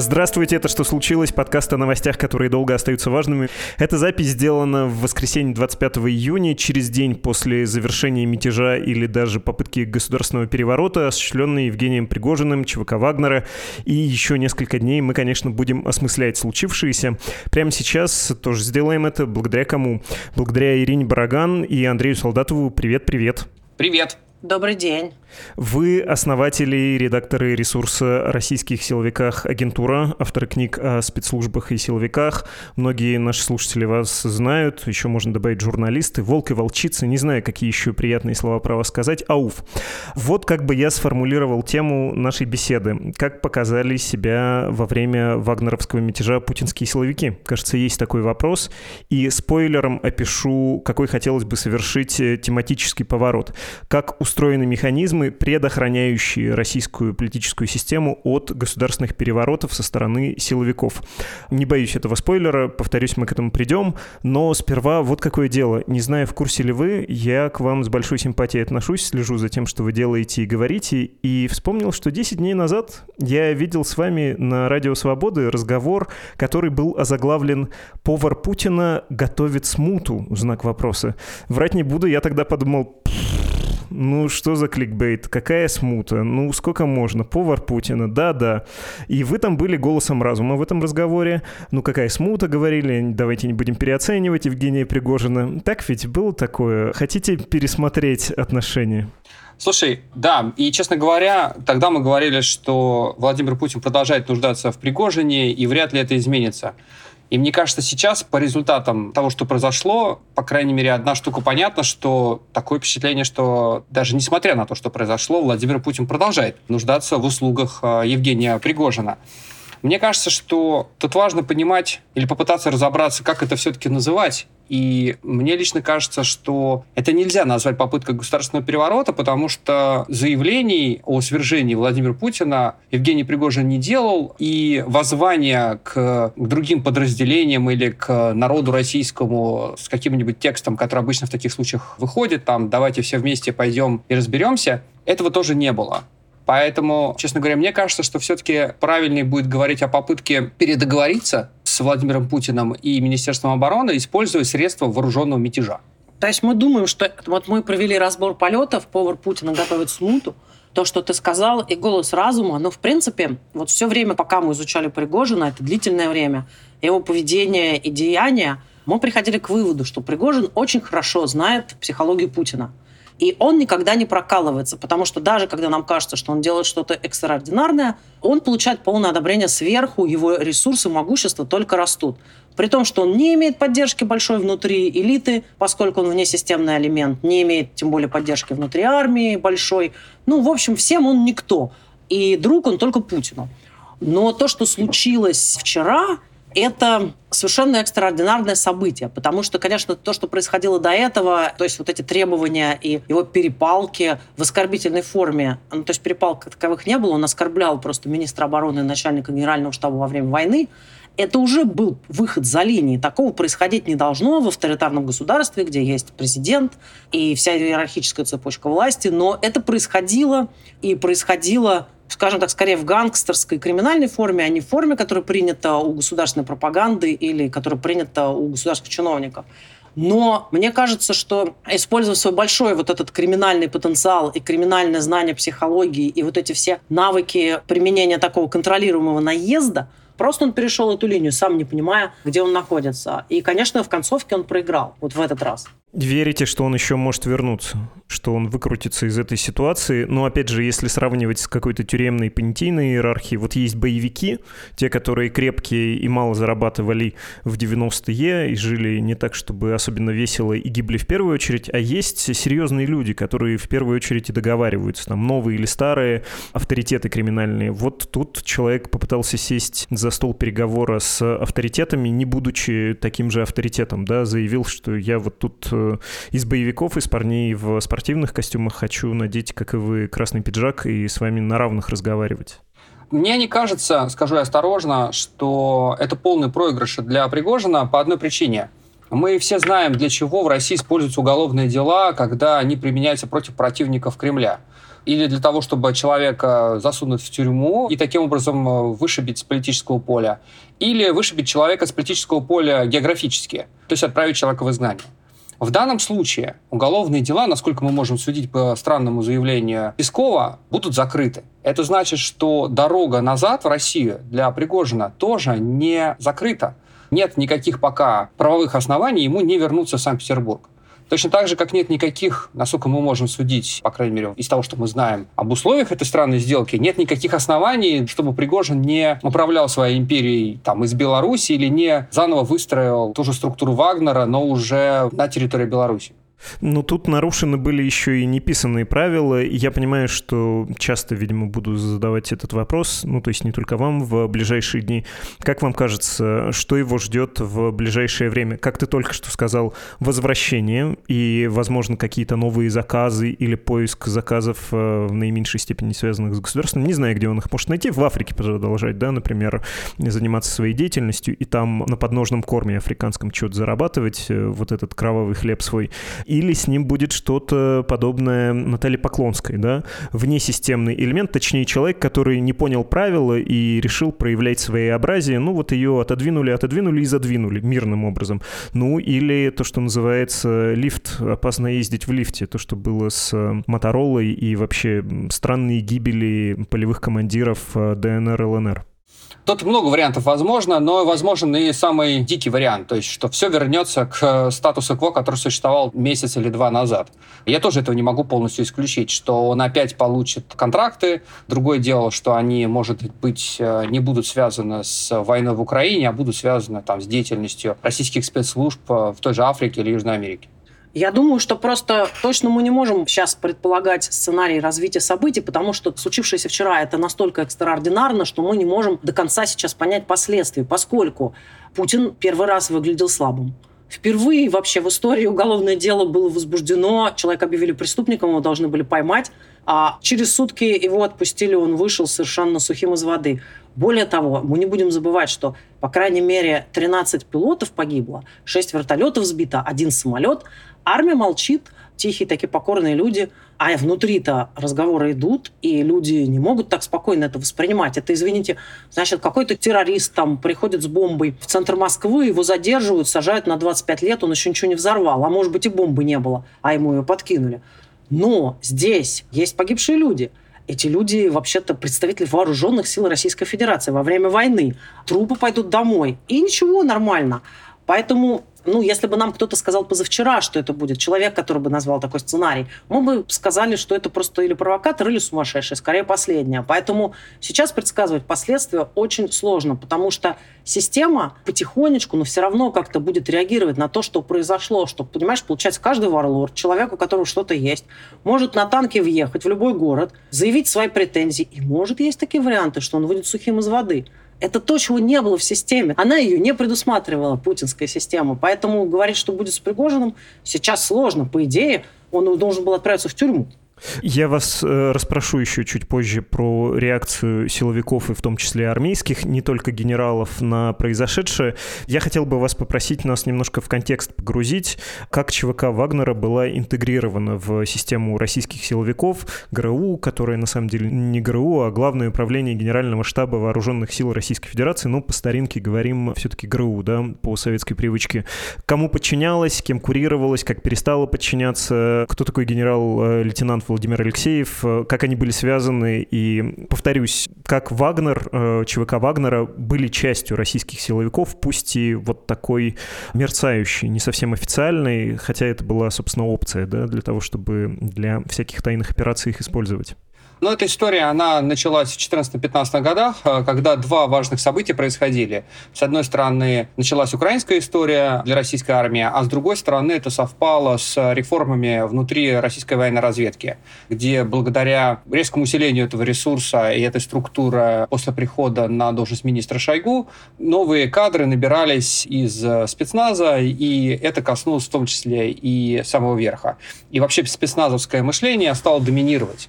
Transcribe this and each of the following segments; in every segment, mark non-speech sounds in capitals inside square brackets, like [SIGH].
Здравствуйте, это «Что случилось?» Подкаст о новостях, которые долго остаются важными. Эта запись сделана в воскресенье 25 июня, через день после завершения мятежа или даже попытки государственного переворота, осуществленной Евгением Пригожиным, ЧВК Вагнера. И еще несколько дней мы, конечно, будем осмыслять случившееся. Прямо сейчас тоже сделаем это благодаря кому? Благодаря Ирине Бараган и Андрею Солдатову. Привет-привет. Привет. Добрый день. Вы основатели и редакторы ресурса российских силовиках «Агентура», авторы книг о спецслужбах и силовиках. Многие наши слушатели вас знают, еще можно добавить журналисты, волк и волчица, не знаю, какие еще приятные слова про вас сказать, ауф. Вот как бы я сформулировал тему нашей беседы. Как показали себя во время вагнеровского мятежа путинские силовики? Кажется, есть такой вопрос. И спойлером опишу, какой хотелось бы совершить э, тематический поворот. Как устроены механизмы, предохраняющие российскую политическую систему от государственных переворотов со стороны силовиков. Не боюсь этого спойлера, повторюсь, мы к этому придем, но сперва вот какое дело. Не знаю, в курсе ли вы, я к вам с большой симпатией отношусь, слежу за тем, что вы делаете и говорите, и вспомнил, что 10 дней назад я видел с вами на Радио Свободы разговор, который был озаглавлен «Повар Путина готовит смуту?» знак вопроса. Врать не буду, я тогда подумал, ну что за кликбейт? Какая смута? Ну сколько можно? Повар Путина, да-да. И вы там были голосом разума в этом разговоре. Ну какая смута, говорили, давайте не будем переоценивать Евгения Пригожина. Так ведь было такое? Хотите пересмотреть отношения? Слушай, да, и, честно говоря, тогда мы говорили, что Владимир Путин продолжает нуждаться в Пригожине, и вряд ли это изменится. И мне кажется, сейчас по результатам того, что произошло, по крайней мере, одна штука понятна, что такое впечатление, что даже несмотря на то, что произошло, Владимир Путин продолжает нуждаться в услугах а, Евгения Пригожина. Мне кажется, что тут важно понимать или попытаться разобраться, как это все-таки называть. И мне лично кажется, что это нельзя назвать попыткой государственного переворота, потому что заявлений о свержении Владимира Путина Евгений Пригожин не делал, и воззвание к, к другим подразделениям или к народу российскому с каким-нибудь текстом, который обычно в таких случаях выходит, там «давайте все вместе пойдем и разберемся», этого тоже не было. Поэтому, честно говоря, мне кажется, что все-таки правильнее будет говорить о попытке передоговориться с Владимиром Путиным и Министерством обороны, используя средства вооруженного мятежа. То есть мы думаем, что вот мы провели разбор полетов, повар Путина готовит смуту, то, что ты сказал, и голос разума, ну, в принципе, вот все время, пока мы изучали Пригожина, это длительное время, его поведение и деяния, мы приходили к выводу, что Пригожин очень хорошо знает психологию Путина. И он никогда не прокалывается, потому что даже когда нам кажется, что он делает что-то экстраординарное, он получает полное одобрение сверху, его ресурсы, могущество только растут. При том, что он не имеет поддержки большой внутри элиты, поскольку он внесистемный элемент, не имеет тем более поддержки внутри армии большой. Ну, в общем, всем он никто. И друг он только Путину. Но то, что случилось вчера, это совершенно экстраординарное событие, потому что, конечно, то, что происходило до этого, то есть вот эти требования и его перепалки в оскорбительной форме, ну, то есть перепалок таковых не было, он оскорблял просто министра обороны и начальника генерального штаба во время войны, это уже был выход за линии. Такого происходить не должно в авторитарном государстве, где есть президент и вся иерархическая цепочка власти, но это происходило и происходило скажем так, скорее в гангстерской криминальной форме, а не в форме, которая принята у государственной пропаганды или которая принята у государственных чиновников. Но мне кажется, что используя свой большой вот этот криминальный потенциал и криминальное знание психологии и вот эти все навыки применения такого контролируемого наезда, Просто он перешел эту линию, сам не понимая, где он находится. И, конечно, в концовке он проиграл вот в этот раз. Верите, что он еще может вернуться? Что он выкрутится из этой ситуации? Но, опять же, если сравнивать с какой-то тюремной понятийной иерархией, вот есть боевики, те, которые крепкие и мало зарабатывали в 90-е и жили не так, чтобы особенно весело и гибли в первую очередь, а есть серьезные люди, которые в первую очередь и договариваются, там, новые или старые авторитеты криминальные. Вот тут человек попытался сесть за стол переговора с авторитетами, не будучи таким же авторитетом, да, заявил, что я вот тут э, из боевиков, из парней в спортивных костюмах хочу надеть, как и вы, красный пиджак и с вами на равных разговаривать. Мне не кажется, скажу я осторожно, что это полный проигрыш для Пригожина по одной причине. Мы все знаем, для чего в России используются уголовные дела, когда они применяются против противников Кремля. или для того, чтобы человека засунуть в тюрьму и таким образом э, вышибить с политического поля, или вышибить человека с политического поля географически, то есть отправить человека в изгнание. В данном случае уголовные дела, насколько мы можем судить по странному заявлению Пескова, будут закрыты. Это значит, что дорога назад в Россию для Пригожина тоже не закрыта. Нет никаких пока правовых оснований ему не вернуться в Санкт-Петербург. Точно так же, как нет никаких, насколько мы можем судить, по крайней мере, из того, что мы знаем об условиях этой странной сделки, нет никаких оснований, чтобы Пригожин не управлял своей империей там, из Беларуси или не заново выстроил ту же структуру Вагнера, но уже на территории Беларуси. Ну, тут нарушены были еще и неписанные правила. Я понимаю, что часто, видимо, буду задавать этот вопрос, ну, то есть не только вам в ближайшие дни. Как вам кажется, что его ждет в ближайшее время? Как ты только что сказал, возвращение и, возможно, какие-то новые заказы или поиск заказов э, в наименьшей степени связанных с государством. Не знаю, где он их может найти. В Африке продолжать, да, например, заниматься своей деятельностью и там на подножном корме африканском что-то зарабатывать, э, вот этот кровавый хлеб свой или с ним будет что-то подобное Наталье Поклонской, да, внесистемный элемент, точнее человек, который не понял правила и решил проявлять своеобразие, ну вот ее отодвинули, отодвинули и задвинули мирным образом. Ну или то, что называется лифт, опасно ездить в лифте, то, что было с Моторолой и вообще странные гибели полевых командиров э, ДНР, ЛНР. Тут много вариантов возможно, но возможен и самый дикий вариант, то есть что все вернется к э, статусу КВО, который существовал месяц или два назад. Я тоже этого не могу полностью исключить, что он опять получит контракты. Другое дело, что они, может быть, э, не будут связаны с войной в Украине, а будут связаны там, с деятельностью российских спецслужб э, в той же Африке или Южной Америке. Я думаю, что просто точно мы не можем сейчас предполагать сценарий развития событий, потому что случившееся вчера это настолько экстраординарно, что мы не можем до конца сейчас понять последствия, поскольку Путин первый раз выглядел слабым. Впервые вообще в истории уголовное дело было возбуждено, человека объявили преступником, его должны были поймать, а через сутки его отпустили, он вышел совершенно сухим из воды. Более того, мы не будем забывать, что, по крайней мере, 13 пилотов погибло, 6 вертолетов сбито, один самолет – Армия молчит, тихие такие покорные люди, а внутри-то разговоры идут, и люди не могут так спокойно это воспринимать. Это, извините, значит, какой-то террорист там приходит с бомбой в центр Москвы, его задерживают, сажают на 25 лет, он еще ничего не взорвал, а может быть и бомбы не было, а ему ее подкинули. Но здесь есть погибшие люди. Эти люди вообще-то представители вооруженных сил Российской Федерации во время войны. Трупы пойдут домой. И ничего, нормально. Поэтому ну, если бы нам кто-то сказал позавчера, что это будет человек, который бы назвал такой сценарий, мы бы сказали, что это просто или провокатор, или сумасшедший, скорее последнее. Поэтому сейчас предсказывать последствия очень сложно, потому что система потихонечку, но все равно как-то будет реагировать на то, что произошло, что, понимаешь, получается, каждый варлорд, человек, у которого что-то есть, может на танке въехать в любой город, заявить свои претензии, и может есть такие варианты, что он выйдет сухим из воды. Это то, чего не было в системе. Она ее не предусматривала, путинская система. Поэтому говорить, что будет с Пригожиным, сейчас сложно. По идее, он должен был отправиться в тюрьму. Я вас э, расспрошу еще чуть позже про реакцию силовиков и в том числе армейских, не только генералов, на произошедшее. Я хотел бы вас попросить нас немножко в контекст погрузить, как ЧВК Вагнера была интегрирована в систему российских силовиков, ГРУ, которое на самом деле не ГРУ, а Главное управление Генерального штаба Вооруженных сил Российской Федерации, ну, по старинке говорим все-таки ГРУ, да, по советской привычке. Кому подчинялась, кем курировалась, как перестала подчиняться, кто такой генерал-лейтенант Владимир Алексеев, э, как они были связаны, и, повторюсь, как Вагнер, э, ЧВК Вагнера были частью российских силовиков, пусть и вот такой мерцающий, не совсем официальный, хотя это была, собственно, опция, да, для того, чтобы для всяких тайных операций их использовать. Но эта история, она началась в 14-15 годах, э, когда два важных события происходили. С одной стороны, началась украинская история для российской армии, а с другой стороны, это совпало с реформами внутри российской военной разведки, где благодаря резкому усилению этого ресурса и этой структуры после прихода на должность министра Шойгу, новые кадры набирались из спецназа, и это коснулось в том числе и самого верха. И вообще спецназовское мышление стало доминировать.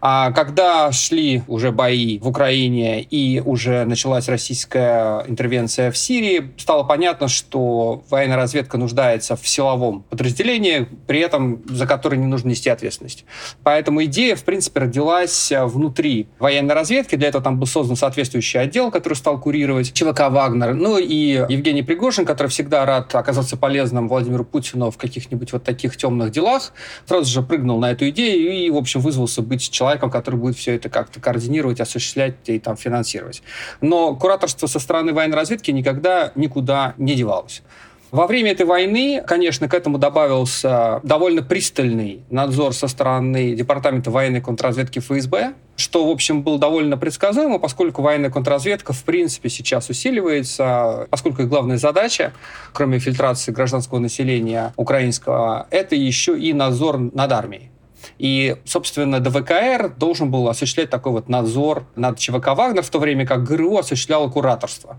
А когда шли уже бои в Украине и уже началась российская интервенция в Сирии, стало понятно, что военная разведка нуждается в силовом подразделении, при этом за которое не нужно нести ответственность. Поэтому идея, в принципе, родилась внутри военной разведки. Для этого там был создан соответствующий отдел, который стал курировать ЧВК «Вагнер». Ну и Евгений Пригожин, который всегда рад оказаться полезным Владимиру Путину в каких-нибудь вот таких темных делах, сразу же прыгнул на эту идею и, в общем, вызвался быть человеком, который будет все это как-то координировать, осуществлять и там финансировать. Но кураторство со стороны военной разведки никогда никуда не девалось. Во время этой войны, конечно, к этому добавился довольно пристальный надзор со стороны Департамента военной контрразведки ФСБ, что, в общем, было довольно предсказуемо, поскольку военная контрразведка, в принципе, сейчас усиливается, поскольку их главная задача, кроме фильтрации гражданского населения украинского, это еще и надзор над армией. И, собственно, ДВКР должен был осуществлять такой вот надзор над ЧВК «Вагнер», в то время как ГРУ осуществляло кураторство.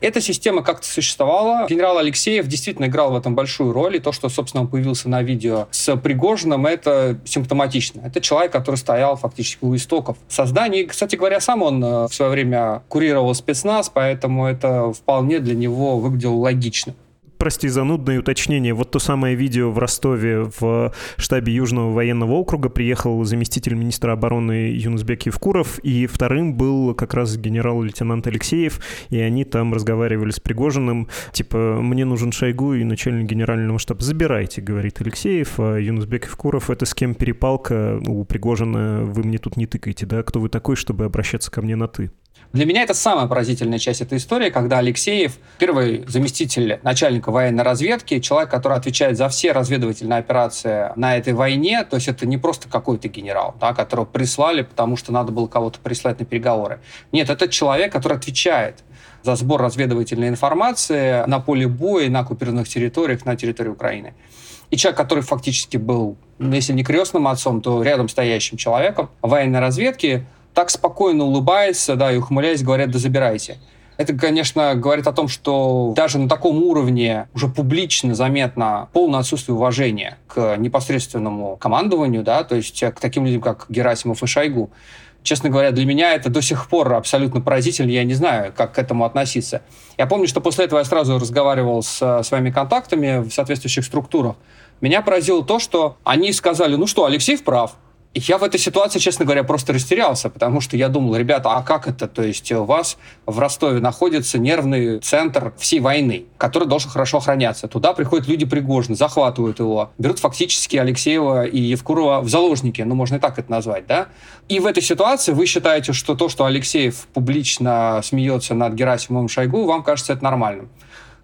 Эта система как-то существовала. Генерал Алексеев действительно играл в этом большую роль. И то, что, собственно, он появился на видео с Пригожиным, это симптоматично. Это человек, который стоял фактически у истоков создания. И, кстати говоря, сам он э, в свое время курировал спецназ, поэтому это вполне для него выглядело логично прости, занудное уточнение. Вот то самое видео в Ростове в штабе Южного военного округа приехал заместитель министра обороны Юнусбек Евкуров, и вторым был как раз генерал-лейтенант Алексеев, и они там разговаривали с Пригожиным, типа, мне нужен Шойгу и начальник генерального штаба. Забирайте, говорит Алексеев, а Юнусбек Евкуров, это с кем перепалка у Пригожина, вы мне тут не тыкаете, да, кто вы такой, чтобы обращаться ко мне на «ты»? Для меня это самая поразительная часть этой истории, когда Алексеев, первый заместитель начальника военной разведки, человек, который отвечает за все разведывательные операции на этой войне, то есть это не просто какой-то генерал, да, которого прислали, потому что надо было кого-то прислать на переговоры. Нет, это человек, который отвечает за сбор разведывательной информации на поле боя, на оккупированных территориях, на территории Украины. И человек, который фактически был, если не крестным отцом, то рядом стоящим человеком военной разведки, так спокойно улыбается, да, и ухмыляясь, говорят, да забирайте. Это, конечно, говорит о том, что даже на таком уровне уже публично заметно полное отсутствие уважения к непосредственному командованию, да, то есть к таким людям, как Герасимов и Шойгу. Честно говоря, для меня это до сих пор абсолютно поразительно. Я не знаю, как к этому относиться. Я помню, что после этого я сразу разговаривал с своими контактами в соответствующих структурах. Меня поразило то, что они сказали, ну что, Алексей прав, я в этой ситуации, честно говоря, просто растерялся, потому что я думал, ребята, а как это? То есть у вас в Ростове находится нервный центр всей войны, который должен хорошо охраняться. Туда приходят люди Пригожины, захватывают его, берут фактически Алексеева и Евкурова в заложники, ну, можно и так это назвать, да? И в этой ситуации вы считаете, что то, что Алексеев публично смеется над Герасимовым Шойгу, вам кажется это нормальным.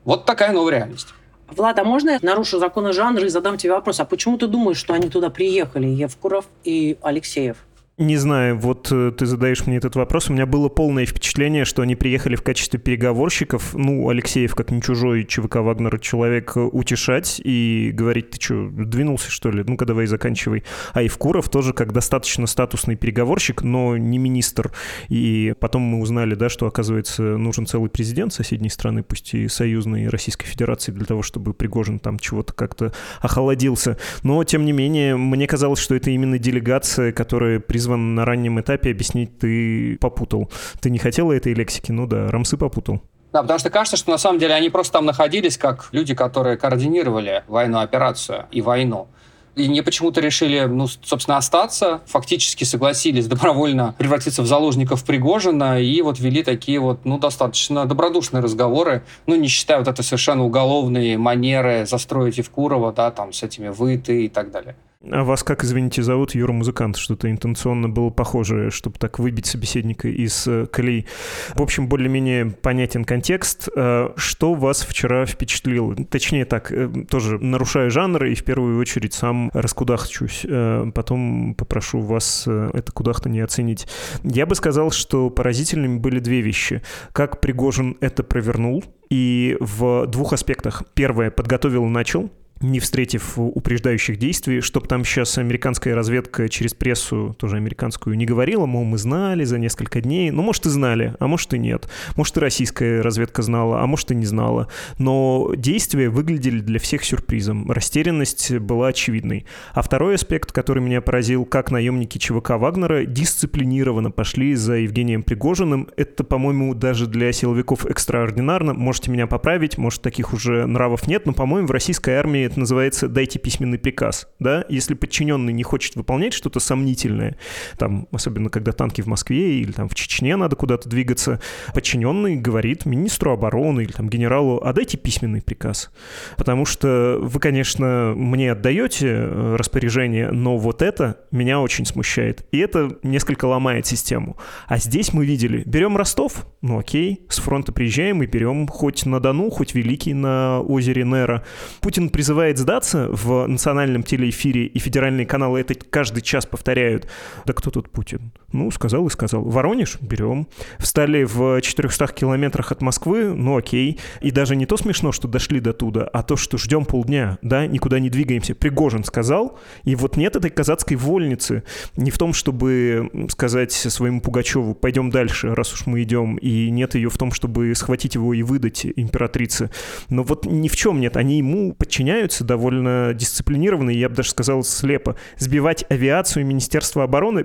Вот такая новая реальность. Влад, а можно я нарушу законы жанра и задам тебе вопрос? А почему ты думаешь, что они туда приехали, Евкуров и Алексеев? Не знаю, вот э, ты задаешь мне этот вопрос. У меня было полное впечатление, что они приехали в качестве переговорщиков. Ну, Алексеев, как не чужой ЧВК Вагнера человек, э, утешать и говорить, ты что, двинулся, что ли? Ну-ка, давай заканчивай. А Евкуров тоже как достаточно статусный переговорщик, но не министр. И потом мы узнали, да, что, оказывается, нужен целый президент соседней страны, пусть и союзной Российской Федерации, для того, чтобы Пригожин там чего-то как-то охолодился. Но, тем не менее, мне казалось, что это именно делегация, которая призван на раннем этапе объяснить, ты попутал. Ты не хотела этой лексики? Ну да, Рамсы попутал. Да, потому что кажется, что на самом деле они просто там находились как люди, которые координировали военную операцию и войну. И не почему-то решили, ну, собственно, остаться, фактически согласились добровольно превратиться в заложников Пригожина и вот вели такие вот, ну, достаточно добродушные разговоры, ну, не считая вот это совершенно уголовные манеры застроить Евкурова, да, там, с этими вы, ты и так далее. А вас как, извините, зовут? Юра Музыкант. Что-то интенционно было похоже, чтобы так выбить собеседника из э, колеи. В общем, более-менее понятен контекст. Э, что вас вчера впечатлило? Точнее так, э, тоже нарушая жанр и в первую очередь сам раскудахчусь. Потом попрошу вас это кудахта не оценить. Я бы сказал, что поразительными были две вещи. Как Пригожин это провернул, и в двух аспектах. Первое, подготовил и начал, не встретив упреждающих действий, чтобы там сейчас американская разведка через прессу, тоже американскую, не говорила, мол, мы знали за несколько дней. Ну, может, и знали, а может, и нет. Может, и российская разведка знала, а может, и не знала. Но действия выглядели для всех сюрпризом. Растерянность была очевидной. А второй аспект, который меня поразил, как наемники ЧВК Вагнера дисциплинированно пошли за Евгением Пригожиным. Это, по-моему, даже для силовиков экстраординарно. Можете меня поправить, может, таких уже нравов нет, но, по-моему, в российской армии это называется «дайте письменный приказ». Да? Если подчиненный не хочет выполнять что-то сомнительное, там, особенно когда танки в Москве или там в Чечне надо куда-то двигаться, подчиненный говорит министру обороны или там генералу, а дайте письменный приказ. Потому что вы, конечно, мне отдаете э, распоряжение, но вот это меня очень смущает. И это несколько ломает систему. А здесь мы видели, берем Ростов, ну окей, с фронта приезжаем и берем хоть на Дону, хоть Великий на озере Нера. Путин призывает призывает сдаться в национальном телеэфире, и федеральные каналы это каждый час повторяют. Да кто тут Путин? Ну, сказал и сказал. Воронеж? Берем. Встали в 400 километрах от Москвы? Ну, окей. И даже не то смешно, что дошли до туда, а то, что ждем полдня, да, никуда не двигаемся. Пригожин сказал, и вот нет этой казацкой вольницы. Не в том, чтобы сказать своему Пугачеву, пойдем дальше, раз уж мы идем, и нет ее в том, чтобы схватить его и выдать императрице. Но вот ни в чем нет. Они ему подчиняются, двигаются довольно дисциплинированно, и я бы даже сказал слепо. Сбивать авиацию Министерства обороны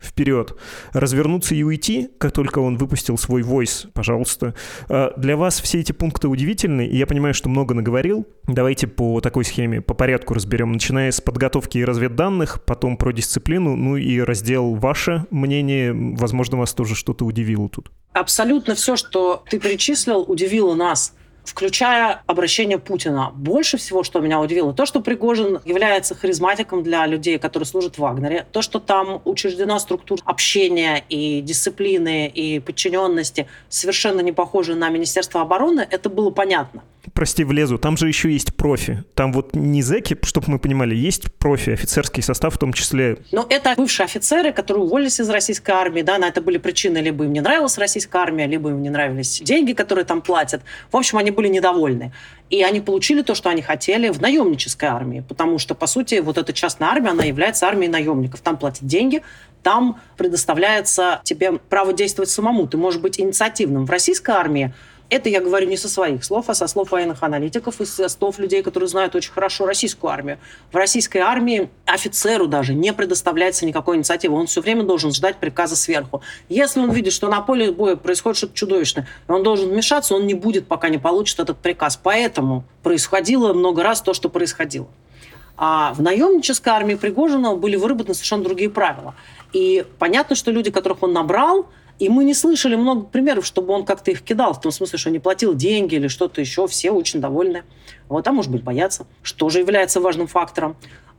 вперед. Развернуться и уйти, как только он выпустил свой войс, пожалуйста. А, для вас все эти пункты удивительны, и я понимаю, что много наговорил. Давайте по такой схеме по порядку разберем, начиная с подготовки и разведданных, потом про дисциплину, ну и раздел «Ваше мнение». Возможно, вас тоже что-то удивило тут. Абсолютно все, что ты перечислил, удивило нас включая обращение Путина. Больше всего, что меня удивило, то, что Пригожин является харизматиком для людей, которые служат в Вагнере, то, что там учреждена структура общения и дисциплины и подчиненности совершенно не похожа на Министерство обороны, это было понятно прости, влезу, там же еще есть профи. Там вот не зэки, чтобы мы понимали, есть профи, офицерский состав в том числе. Но это бывшие офицеры, которые уволились из российской армии, да, на это были причины, либо им не нравилась российская армия, либо им не нравились деньги, которые там платят. В общем, они были недовольны. И они получили то, что они хотели в наемнической армии, потому что, по сути, вот эта частная армия, она является армией наемников. Там платят деньги, там предоставляется тебе право действовать самому. Ты можешь быть инициативным. В российской армии это я говорю не со своих слов, а со слов военных аналитиков и со слов людей, которые знают очень хорошо российскую армию. В российской армии офицеру даже не предоставляется никакой инициативы. Он все время должен ждать приказа сверху. Если он видит, что на поле боя происходит что-то чудовищное, он должен вмешаться, он не будет, пока не получит этот приказ. Поэтому происходило много раз то, что происходило. А в наемнической армии Пригожина были выработаны совершенно другие правила. И понятно, что люди, которых он набрал, и мы не слышали много примеров, чтобы он как-то их кидал, в том смысле, что не платил деньги или что-то еще. Все очень довольны. Вот, а может быть, боятся, что же является важным фактором.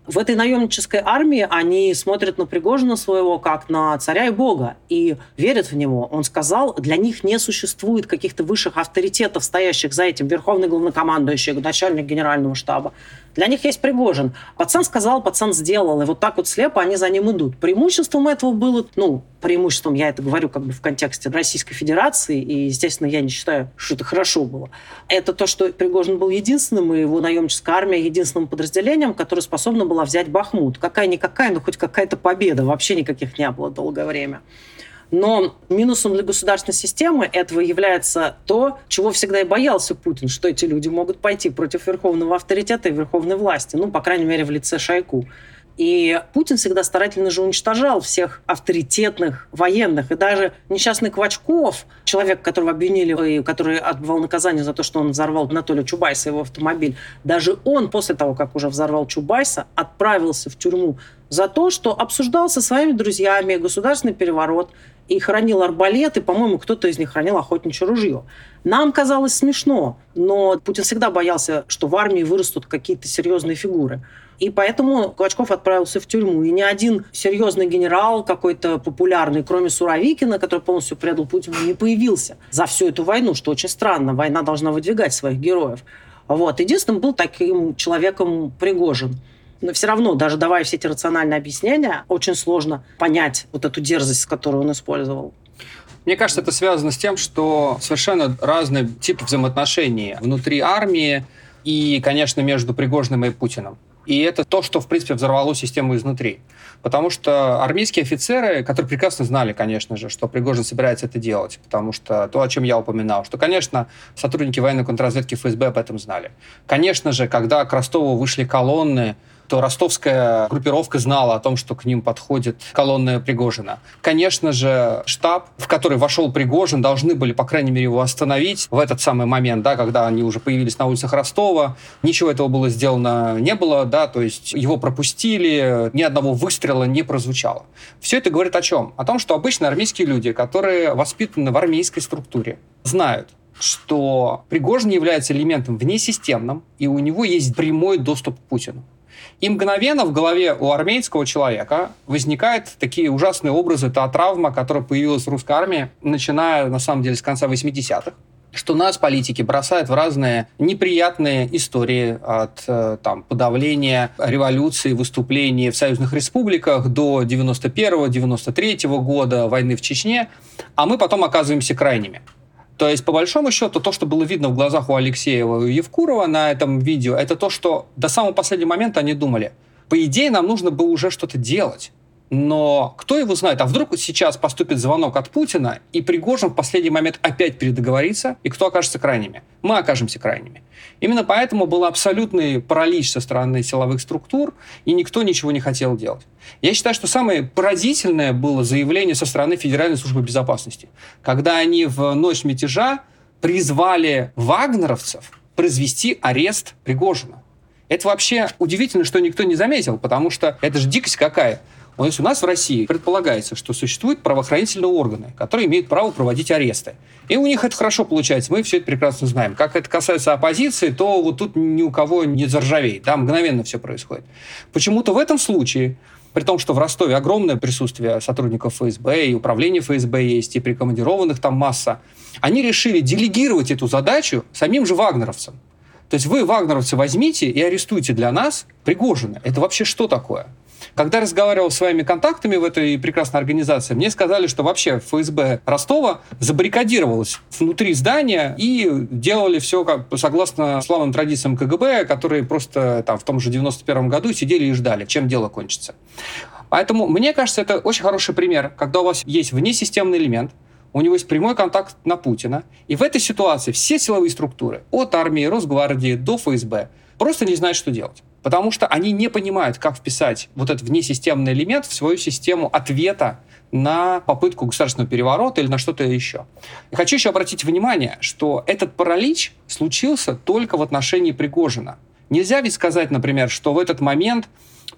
В этой наемнической армии они смотрят на Пригожина своего как на царя и бога и верят в него. Он сказал, для них не существует каких-то высших авторитетов, стоящих за этим. Верховный главнокомандующий, начальник генерального штаба. Для них есть Пригожин. Пацан сказал, пацан сделал. И вот так вот слепо они за ним идут. Преимуществом этого было, ну, преимуществом, я это говорю как бы в контексте Российской Федерации, и, естественно, я не считаю, что это хорошо было. Это то, что Пригожин был единственным, и его наемническая армия единственным подразделением, которое способно было взять Бахмут. Какая-никакая, но хоть какая-то победа. Вообще никаких не было долгое время. Но минусом для государственной системы этого является то, чего всегда и боялся Путин, что эти люди могут пойти против верховного авторитета и верховной власти, ну, по крайней мере, в лице Шойку. И Путин всегда старательно же уничтожал всех авторитетных военных. И даже несчастный Квачков, человек, которого обвинили, и который отбывал наказание за то, что он взорвал Анатолия Чубайса, его автомобиль, даже он после того, как уже взорвал Чубайса, отправился в тюрьму за то, что обсуждал со своими друзьями государственный переворот, и хранил арбалеты, по-моему, кто-то из них хранил охотничье ружье. Нам казалось смешно, но Путин всегда боялся, что в армии вырастут какие-то серьезные фигуры. И поэтому Клочков отправился в тюрьму. И ни один серьезный генерал какой-то популярный, кроме Суровикина, который полностью предал Путину, не появился за всю эту войну, что очень странно. Война должна выдвигать своих героев. Вот. Единственным был таким человеком Пригожин. Но все равно, даже давая все эти рациональные объяснения, очень сложно понять вот эту дерзость, которую он использовал. Мне кажется, это связано с тем, что совершенно разный тип взаимоотношений внутри армии, и, конечно, между Пригожным и Путиным. И это то, что, в принципе, взорвало систему изнутри. Потому что армейские офицеры, которые прекрасно знали, конечно же, что Пригожин собирается это делать, потому что то, о чем я упоминал, что, конечно, сотрудники военной контрразведки ФСБ об этом знали. Конечно же, когда к Ростову вышли колонны то ростовская группировка знала о том, что к ним подходит колонна Пригожина. Конечно же, штаб, в который вошел Пригожин, должны были, по крайней мере, его остановить в этот самый момент, да, когда они уже появились на улицах Ростова. Ничего этого было сделано не было, да, то есть его пропустили, ни одного выстрела не прозвучало. Все это говорит о чем? О том, что обычно армейские люди, которые воспитаны в армейской структуре, знают, что Пригожин является элементом внесистемным, и у него есть прямой доступ к Путину. И мгновенно в голове у армейского человека возникают такие ужасные образы, та травма, которая появилась в русской армии, начиная, на самом деле, с конца 80-х что нас, политики, бросают в разные неприятные истории от э, там, подавления революции, выступлений в союзных республиках до 91-93 года, войны в Чечне, а мы потом оказываемся крайними. То есть, по большому счету, то, что было видно в глазах у Алексеева и Евкурова на этом видео, это то, что до самого последнего момента они думали, по идее, нам нужно было уже что-то делать. Но кто его знает? А вдруг сейчас поступит звонок от Путина, и Пригожин в последний момент опять передоговорится, и кто окажется крайними? Мы окажемся крайними. Именно поэтому был абсолютный паралич со стороны силовых структур, и никто ничего не хотел делать. Я считаю, что самое поразительное было заявление со стороны Федеральной службы безопасности, когда они в ночь мятежа призвали вагнеровцев произвести арест Пригожина. Это вообще удивительно, что никто не заметил, потому что это же дикость какая. То есть у нас в России предполагается, что существуют правоохранительные органы, которые имеют право проводить аресты. И у них это хорошо получается, мы все это прекрасно знаем. Как это касается оппозиции, то вот тут ни у кого не заржавеет, да, мгновенно все происходит. Почему-то в этом случае при том, что в Ростове огромное присутствие сотрудников ФСБ, и управления ФСБ есть, и прикомандированных там масса, они решили делегировать эту задачу самим же вагнеровцам. То есть вы, вагнеровцы, возьмите и арестуйте для нас Пригожина. Это вообще что такое? Когда разговаривал с своими контактами в этой прекрасной организации, мне сказали, что вообще ФСБ Ростова забаррикадировалась внутри здания и делали все как согласно славным традициям КГБ, которые просто там в том же 91 году сидели и ждали, чем дело кончится. Поэтому, мне кажется, это очень хороший пример, когда у вас есть внесистемный элемент, у него есть прямой контакт на Путина. И в этой ситуации все силовые структуры, от армии, Росгвардии до ФСБ, просто не знают, что делать. Потому что они не понимают, как вписать вот этот внесистемный элемент в свою систему ответа на попытку государственного переворота или на что-то еще. И хочу еще обратить внимание, что этот паралич случился только в отношении Пригожина. Нельзя ведь сказать, например, что в этот момент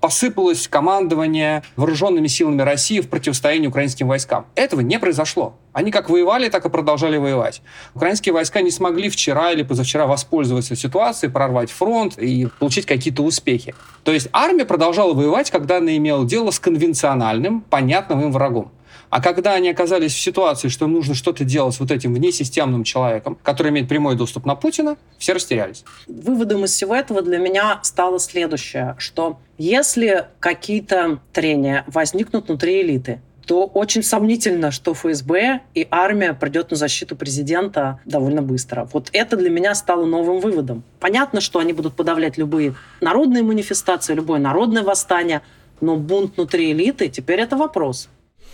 посыпалось командование вооруженными силами России в противостоянии украинским войскам. Этого не произошло. Они как воевали, так и продолжали воевать. Украинские войска не смогли вчера или позавчера воспользоваться ситуацией, прорвать фронт и получить какие-то успехи. То есть армия продолжала воевать, когда она имела дело с конвенциональным, понятным им врагом. А когда они оказались в ситуации, что им нужно что-то делать с вот этим внесистемным человеком, который имеет прямой доступ на Путина, все растерялись. Выводом из всего этого для меня стало следующее, что если какие-то трения возникнут внутри элиты, то очень сомнительно, что ФСБ и армия придет на защиту президента довольно быстро. Вот это для меня стало новым выводом. Понятно, что они будут подавлять любые народные манифестации, любое народное восстание, но бунт внутри элиты теперь это вопрос.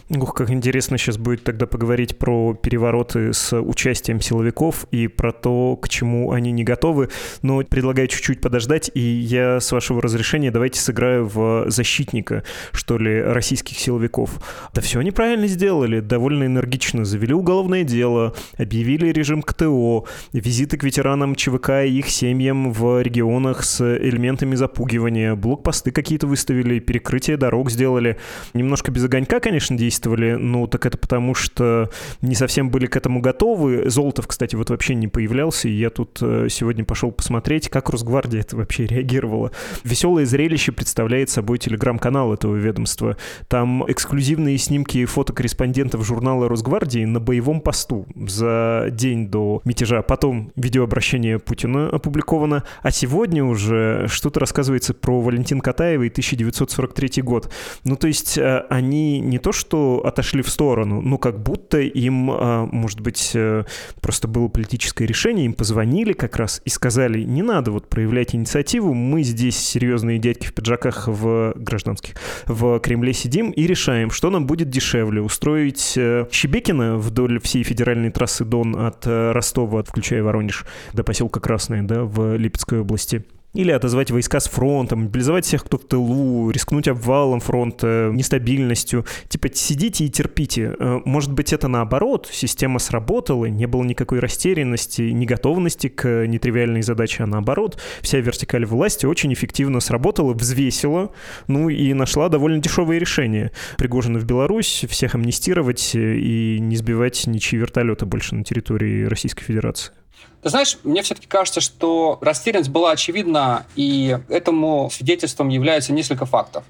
Ух, как интересно сейчас будет тогда поговорить про перевороты с участием силовиков и про то, к чему они не готовы. Но предлагаю чуть-чуть подождать, и я, с вашего разрешения, давайте сыграю в защитника, что ли, российских силовиков. Да все они правильно сделали, довольно энергично завели уголовное дело, объявили режим КТО, визиты к ветеранам ЧВК и их семьям в регионах с элементами запугивания, блокпосты какие-то выставили, перекрытие дорог сделали. Немножко без огонька, конечно, действовали, ну так это потому, что не совсем были к этому готовы. Золотов, кстати, вот вообще не появлялся, и я тут э, сегодня пошел посмотреть, как Росгвардия это вообще реагировала. Веселое зрелище представляет собой телеграм-канал этого ведомства. Там эксклюзивные снимки фотокорреспондентов журнала Росгвардии на боевом посту за день до мятежа. Потом видеообращение Путина опубликовано, а сегодня уже что-то рассказывается про Валентин Катаева и 1943 год. Ну, то есть э, они не то что что отошли в сторону, но как будто им, а, может быть, э, просто было политическое решение, им позвонили как раз и сказали, не надо вот проявлять инициативу, мы здесь серьезные дядьки в пиджаках в гражданских, в Кремле сидим и решаем, что нам будет дешевле, устроить э, Щебекина вдоль всей федеральной трассы Дон от э, Ростова, включая Воронеж, до поселка Красное, да, в Липецкой области, или отозвать войска с фронта, мобилизовать всех, кто в тылу, рискнуть обвалом фронта, нестабильностью. Типа сидите и терпите. Э, может быть, это наоборот, система сработала, не было никакой растерянности, неготовности к нетривиальной задаче, а наоборот, вся вертикаль власти очень эффективно сработала, взвесила, ну и нашла довольно дешевое решение. Пригожина в Беларусь, всех амнистировать и не сбивать ничьи вертолеты больше на территории Российской Федерации. Ты знаешь, мне все-таки кажется, что растерянность была очевидна, и этому свидетельством является несколько фактов.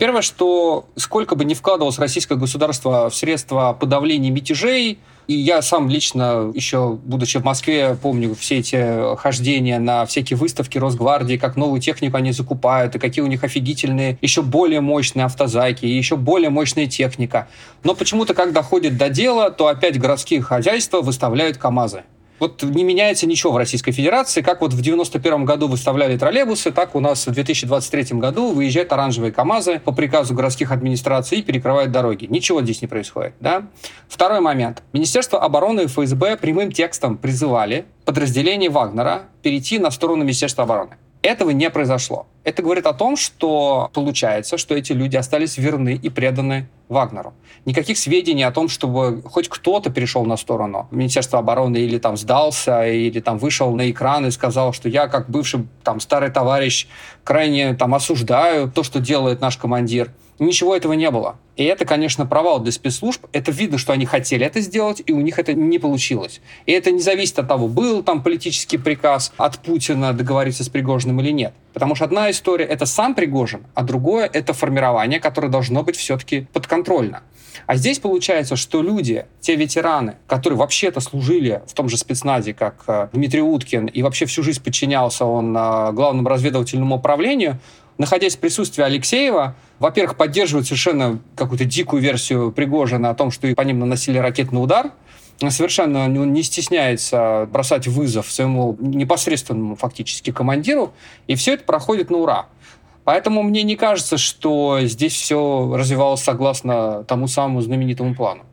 Первое, что сколько бы ни вкладывалось российское государство в средства подавления мятежей, и я сам лично, еще будучи в Москве, помню все эти хождения на всякие выставки Росгвардии, как новую технику они закупают, и какие у них офигительные, еще более мощные автозаки, и еще более мощная техника. Но почему-то, когда доходит до дела, то опять городские хозяйства выставляют КАМАЗы. Вот не меняется ничего в Российской Федерации. Как вот в 91 году выставляли троллейбусы, так у нас в 2023 году выезжают оранжевые КАМАЗы по приказу городских администраций и перекрывают дороги. Ничего здесь не происходит. Да? Второй момент. Министерство обороны и ФСБ прямым текстом призывали подразделение Вагнера перейти на сторону Министерства обороны. Этого не произошло. Это говорит о том, что получается, что эти люди остались верны и преданы Вагнеру. Никаких сведений о том, чтобы хоть кто-то перешел на сторону Министерства обороны или там сдался, или там вышел на экран и сказал, что я как бывший там старый товарищ крайне там осуждаю то, что делает наш командир. Ничего этого не было. И это, конечно, провал для спецслужб. Это видно, что они хотели это сделать, и у них это не получилось. И это не зависит от того, был там политический приказ от Путина договориться с Пригожиным или нет. Потому что одна история — это сам Пригожин, а другое — это формирование, которое должно быть все-таки подконтрольно. А здесь получается, что люди, те ветераны, которые вообще-то служили в том же спецназе, как э, Дмитрий Уткин, и вообще всю жизнь подчинялся он э, главному разведывательному управлению, находясь в присутствии Алексеева, во-первых, поддерживают совершенно какую-то дикую версию Пригожина о том, что по ним наносили ракетный удар, совершенно не стесняется бросать вызов своему непосредственному фактически командиру, и все это проходит на ура. Поэтому мне не кажется, что здесь все развивалось согласно тому самому знаменитому плану.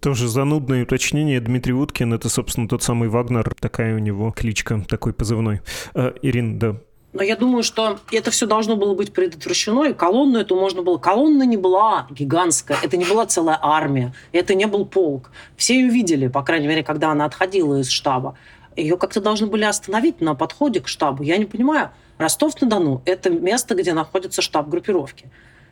Тоже занудное уточнение. Дмитрий Уткин — это, собственно, тот самый Вагнер. Такая у него кличка, такой позывной. Э, Ирин, да, но я думаю, что это все должно было быть предотвращено, и колонну эту можно было... Колонна не была гигантская, это не была целая армия, это не был полк. Все ее видели, по крайней мере, когда она отходила из штаба. Ее как-то должны были остановить на подходе к штабу. Я не понимаю. Ростов-на-Дону – это место, где находится штаб группировки.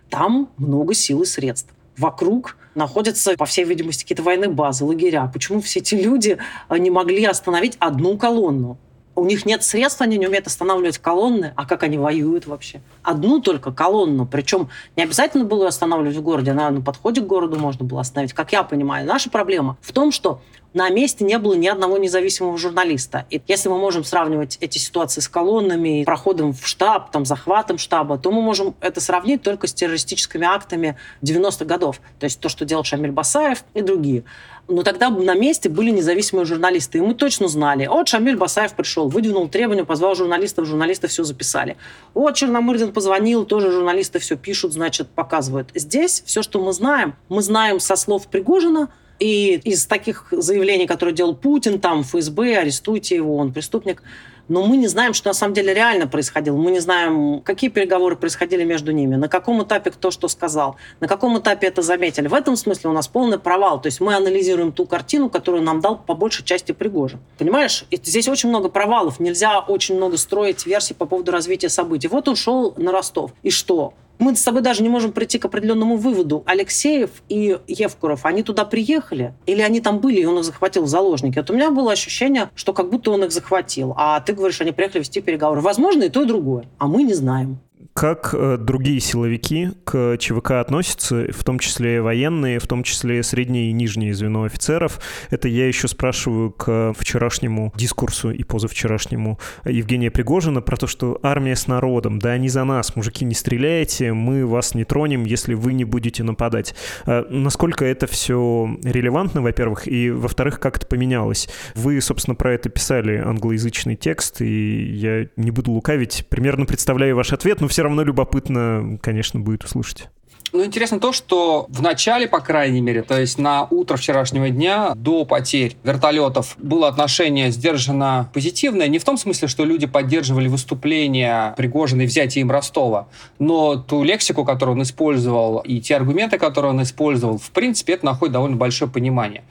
Там много сил и средств. Вокруг находятся, по всей видимости, какие-то военные базы, лагеря. Почему все эти люди не могли остановить одну колонну? У них нет средств, они не умеют останавливать колонны. А как они воюют вообще? Одну только колонну. Причем не обязательно было ее останавливать в городе. Она на подходе к городу можно было остановить. Как я понимаю, наша проблема в том, что на месте не было ни одного независимого журналиста. И если мы можем сравнивать эти ситуации с колоннами, проходом в штаб, там, захватом штаба, то мы можем это сравнить только с террористическими актами 90-х годов. То есть то, что делал Шамиль Басаев и другие. Но тогда на месте были независимые журналисты, и мы точно знали. Вот Шамиль Басаев пришел, выдвинул требования, позвал журналистов, журналисты все записали. Вот Черномырдин позвонил, тоже журналисты все пишут, значит, показывают. Здесь все, что мы знаем, мы знаем со слов Пригожина, и из таких заявлений, которые делал Путин, там, ФСБ, арестуйте его, он преступник, но мы не знаем, что на самом деле реально происходило. Мы не знаем, какие переговоры происходили между ними, на каком этапе кто что сказал, на каком этапе это заметили. В этом смысле у нас полный провал. То есть мы анализируем ту картину, которую нам дал по большей части Пригожин. Понимаешь? Здесь очень много провалов. Нельзя очень много строить версий по поводу развития событий. Вот он шел на Ростов. И что? Мы с тобой даже не можем прийти к определенному выводу. Алексеев и Евкуров, они туда приехали? Или они там были, и он их захватил в заложники? Вот у меня было ощущение, что как будто он их захватил. А ты говоришь, они приехали вести переговоры. Возможно, и то, и другое. А мы не знаем как э, другие силовики к ЧВК относятся, в том числе военные, в том числе среднее и нижнее звено офицеров. Это я еще спрашиваю к вчерашнему дискурсу и позавчерашнему Евгения Пригожина про то, что армия с народом, да, не за нас, мужики, не стреляйте, мы вас не тронем, если вы не будете нападать. А насколько это все релевантно, во-первых, и, во-вторых, как это поменялось? Вы, собственно, про это писали англоязычный текст, и я не буду лукавить, примерно представляю ваш ответ, но все равно любопытно, конечно, будет услышать. Ну, интересно то, что в начале, по крайней мере, то есть на утро вчерашнего дня, до потерь вертолетов, было отношение сдержанно позитивное. Не в том смысле, что люди поддерживали выступление Пригожина и взятие им Ростова, но ту лексику, которую он использовал, и те аргументы, которые он использовал, в принципе, это находит довольно большое понимание.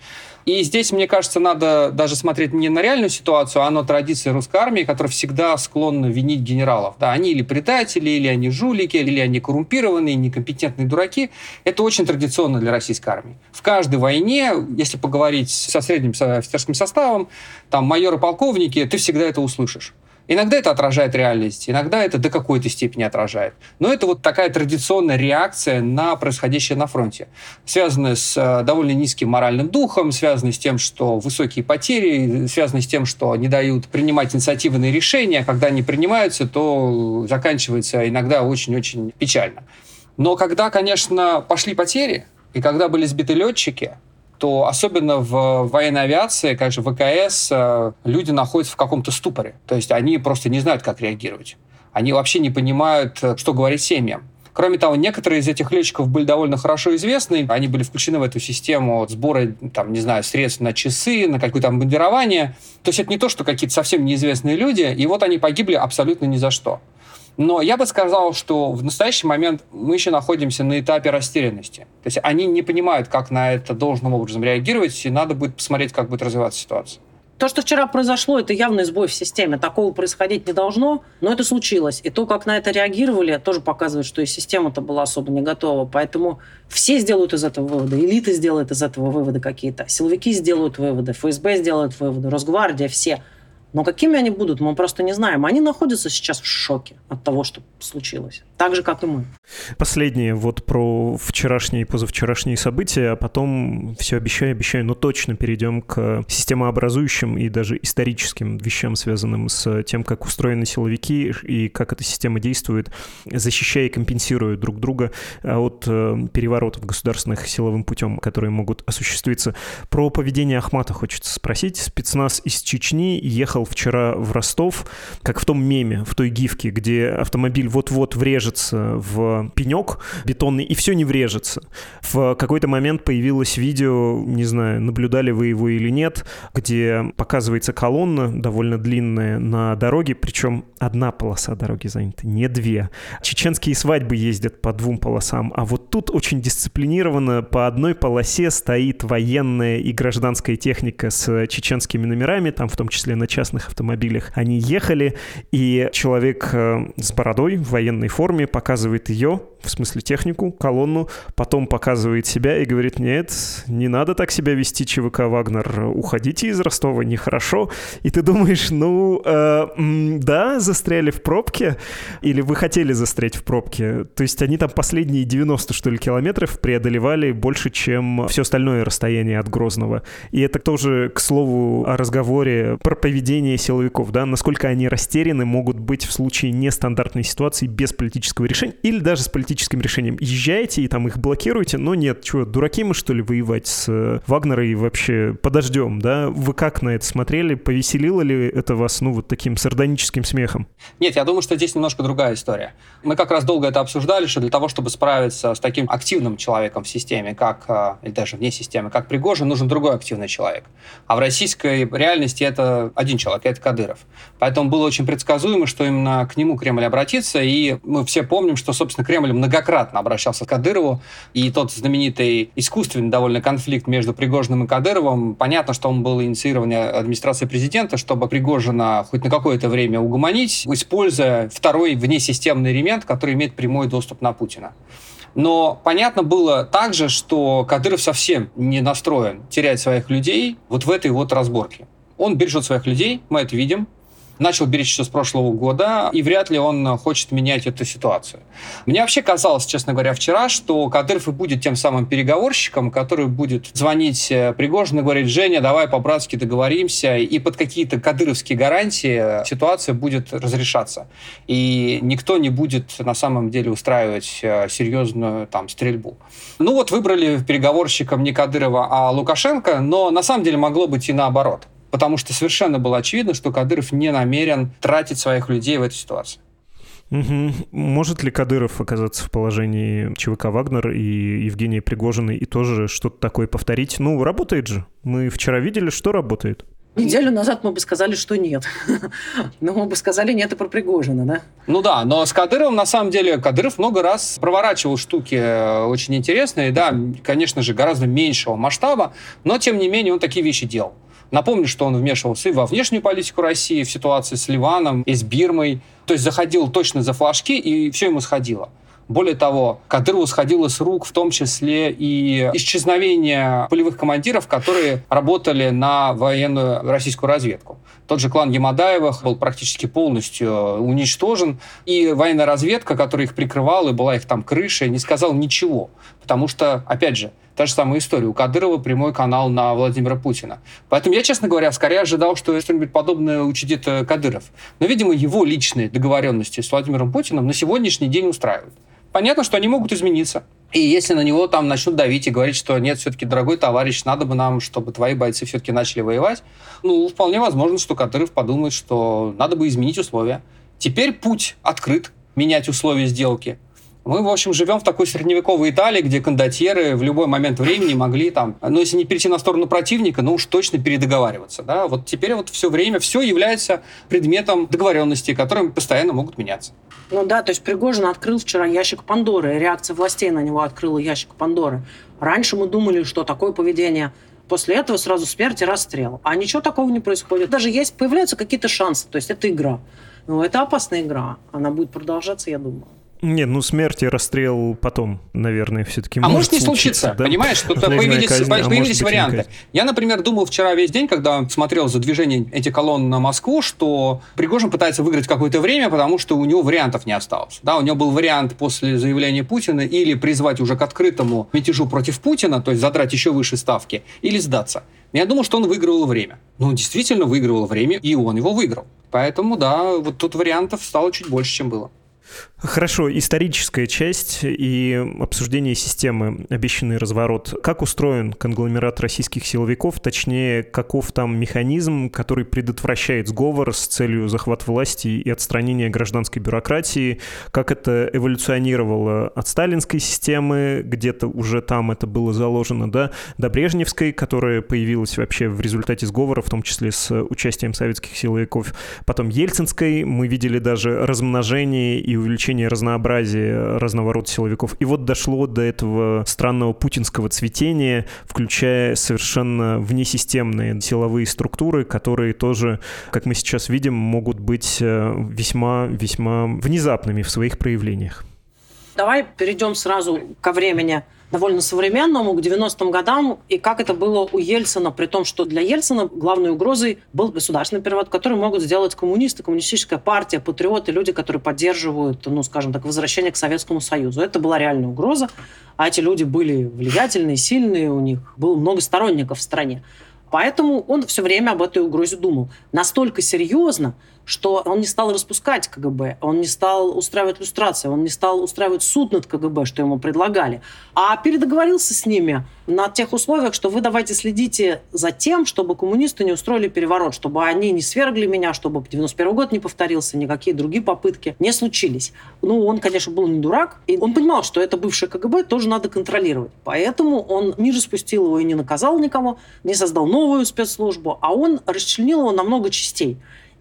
И здесь, мне кажется, надо даже смотреть не на реальную ситуацию, а на традиции русской армии, которая всегда склонна винить генералов. Да, они или предатели, или они жулики, или они коррумпированные, некомпетентные дураки. Это очень традиционно для российской армии. В каждой войне, если поговорить со средним офицерским составом, там майоры, полковники, ты всегда это услышишь. Иногда это отражает реальность, иногда это до какой-то степени отражает. Но это вот такая традиционная реакция на происходящее на фронте, связанная с э, довольно низким моральным духом, связанная с тем, что высокие потери, связанная с тем, что не дают принимать инициативные решения. Когда они принимаются, то заканчивается иногда очень-очень печально. Но когда, конечно, пошли потери, и когда были сбиты летчики, то особенно в военной авиации, конечно, ВКС э, люди находятся в каком-то ступоре. То есть они просто не знают, как реагировать. Они вообще не понимают, э, что говорить семьям. Кроме того, некоторые из этих летчиков были довольно хорошо известны. Они были включены в эту систему сбора, там, не знаю, средств на часы, на какое-то бандирование. То есть это не то, что какие-то совсем неизвестные люди, и вот они погибли абсолютно ни за что. Но я бы сказал, что в настоящий момент мы еще находимся на этапе растерянности. То есть они не понимают, как на это должным образом реагировать, и надо будет посмотреть, как будет развиваться ситуация. То, что вчера произошло, это явный сбой в системе. Такого происходить не должно, но это случилось. И то, как на это реагировали, тоже показывает, что и система-то была особо не готова. Поэтому все сделают из этого выводы. Элиты сделают из этого выводы какие-то. Силовики сделают выводы, ФСБ сделают выводы, Росгвардия, все. Но какими они будут, мы просто не знаем. Они находятся сейчас в шоке от того, что случилось. Так же, как и мы. Последнее вот про вчерашние и позавчерашние события, а потом все обещаю, обещаю, но точно перейдем к системообразующим и даже историческим вещам, связанным с тем, как устроены силовики и как эта система действует, защищая и компенсируя друг друга от э, переворотов государственных силовым путем, которые могут осуществиться. Про поведение Ахмата хочется спросить. Спецназ из Чечни ехал приехал вчера в Ростов, как в том меме, в той гифке, где автомобиль вот-вот врежется в пенек бетонный, и все не врежется. В какой-то момент появилось видео, не знаю, наблюдали вы его или нет, где показывается колонна довольно длинная на дороге, причем одна полоса дороги занята, не две. Чеченские свадьбы ездят по двум полосам, а вот тут очень дисциплинированно по одной полосе стоит военная и гражданская техника с чеченскими номерами, там в том числе на час частных автомобилях. Они ехали, и человек э, с бородой в военной форме показывает ее, в смысле технику, колонну, потом показывает себя и говорит, нет, не надо так себя вести, ЧВК Вагнер, уходите из Ростова, нехорошо. И ты думаешь, ну, э, да, застряли в пробке, или вы хотели застрять в пробке. То есть они там последние 90, что ли, километров преодолевали больше, чем все остальное расстояние от Грозного. И это тоже, к слову, о разговоре про поведение силовиков, да, насколько они растеряны могут быть в случае нестандартной ситуации без политического решения или даже с политическим политическим решением. Езжайте и там их блокируйте, но нет, что, дураки мы что ли воевать с э, Вагнера и вообще подождем, да? Вы как на это смотрели? Повеселило ли это вас, ну, вот таким сардоническим смехом? Нет, я думаю, что здесь немножко другая история. Мы как раз долго это обсуждали, что для того, чтобы справиться с таким активным человеком в системе, как, э, или даже вне системы, как Пригожин, нужен другой активный человек. А в российской реальности это один человек, это Кадыров. Поэтому было очень предсказуемо, что именно к нему Кремль обратится, и мы все помним, что, собственно, Кремль многократно обращался к Кадырову, и тот знаменитый искусственный довольно конфликт между Пригожиным и Кадыровым, понятно, что он был инициирован администрацией президента, чтобы Пригожина хоть на какое-то время угомонить, используя второй внесистемный элемент, который имеет прямой доступ на Путина. Но понятно было также, что Кадыров совсем не настроен терять своих людей вот в этой вот разборке. Он бережет своих людей, мы это видим, начал беречь еще с прошлого года, и вряд ли он хочет менять эту ситуацию. Мне вообще казалось, честно говоря, вчера, что Кадыров и будет тем самым переговорщиком, который будет звонить э, Пригожину и говорить, Женя, давай по-братски договоримся, и под какие-то кадыровские гарантии ситуация будет разрешаться. И никто не будет на самом деле устраивать э, серьезную там стрельбу. Ну вот выбрали переговорщиком не Кадырова, а Лукашенко, но на самом деле могло быть и наоборот потому что совершенно было очевидно, что Кадыров не намерен тратить своих людей в этой ситуации. Угу. Может ли Кадыров оказаться в положении ЧВК «Вагнер» и Евгения Пригожиной и тоже что-то такое повторить? Ну, работает же. Мы вчера видели, что работает. Неделю назад мы бы сказали, что нет. [LAUGHS] Но мы бы сказали нет и про Пригожина, да? Ну да, но с Кадыровым, на самом деле, Кадыров много раз проворачивал штуки э, очень интересные, да, конечно же, гораздо меньшего масштаба, но, тем не менее, он такие вещи делал. Напомню, что он вмешивался и во внешнюю политику России в ситуации с Ливаном и с Бирмой. То есть заходил точно за флажки, и все ему сходило. Более того, Кадырову сходило с рук в том числе и исчезновение полевых командиров, которые работали на военную российскую разведку. Тот же клан Ямадаевых был практически полностью уничтожен, и военная разведка, которая их прикрывала, и была их там крышей, не сказала ничего. Потому что, опять же, Та же самая история. У Кадырова прямой канал на Владимира Путина. Поэтому я, честно говоря, скорее ожидал, что что-нибудь подобное учудит э, Кадыров. Но, видимо, его личные договоренности с Владимиром Путиным на сегодняшний день устраивают. Понятно, что они могут измениться. И если на него там начнут давить и говорить, что нет, все-таки, дорогой товарищ, надо бы нам, чтобы твои бойцы все-таки начали воевать, ну, вполне возможно, что Кадыров подумает, что надо бы изменить условия. Теперь путь открыт менять условия сделки. Мы, в общем, живем в такой средневековой Италии, где кондотьеры в любой момент времени могли там, ну, если не перейти на сторону противника, ну уж точно передоговариваться. Да? Вот теперь вот все время все является предметом договоренности, которые постоянно могут меняться. Ну да, то есть Пригожин открыл вчера ящик Пандоры, реакция властей на него открыла ящик Пандоры. Раньше мы думали, что такое поведение После этого сразу смерть и расстрел. А ничего такого не происходит. Даже есть, появляются какие-то шансы. То есть это игра. Но это опасная игра. Она будет продолжаться, я думаю. Нет, ну смерть и расстрел потом, наверное, все-таки А может, не случиться, да? понимаешь? Тут появились, казнь, а появились варианты. Я, например, думал вчера весь день, когда смотрел за движением этих колонн на Москву, что Пригожин пытается выиграть какое-то время, потому что у него вариантов не осталось. Да, у него был вариант после заявления Путина или призвать уже к открытому мятежу против Путина, то есть задрать еще выше ставки, или сдаться. Я думал, что он выигрывал время. Но он действительно выигрывал время, и он его выиграл. Поэтому, да, вот тут вариантов стало чуть больше, чем было. Хорошо, историческая часть и обсуждение системы «Обещанный разворот». Как устроен конгломерат российских силовиков, точнее, каков там механизм, который предотвращает сговор с целью захвата власти и отстранения гражданской бюрократии? Как это эволюционировало от сталинской системы, где-то уже там это было заложено, да, до брежневской, которая появилась вообще в результате сговора, в том числе с участием советских силовиков. Потом ельцинской мы видели даже размножение и увеличение разнообразия разного рода силовиков. И вот дошло до этого странного путинского цветения, включая совершенно внесистемные силовые структуры, которые тоже, как мы сейчас видим, могут быть весьма-весьма э, внезапными в своих проявлениях. Давай перейдем сразу ко времени довольно современному, к 90-м годам, и как это было у Ельцина, при том, что для Ельцина главной угрозой был государственный перевод, который могут сделать коммунисты, коммунистическая партия, патриоты, люди, которые поддерживают, ну, скажем так, возвращение к Советскому Союзу. Это была реальная угроза, а эти люди были влиятельные, сильные, у них было много сторонников в стране. Поэтому он все время об этой угрозе думал. Настолько серьезно, что он не стал распускать КГБ, он не стал устраивать иллюстрации, он не стал устраивать суд над КГБ, что ему предлагали, а передоговорился с ними на тех условиях, что вы давайте следите за тем, чтобы коммунисты не устроили переворот, чтобы они не свергли меня, чтобы 91 год не повторился, никакие другие попытки не случились. Ну, он, конечно, был не дурак, и он понимал, что это бывшее КГБ тоже надо контролировать. Поэтому он не распустил его и не наказал никого, не создал новую спецслужбу, а он расчленил его на много частей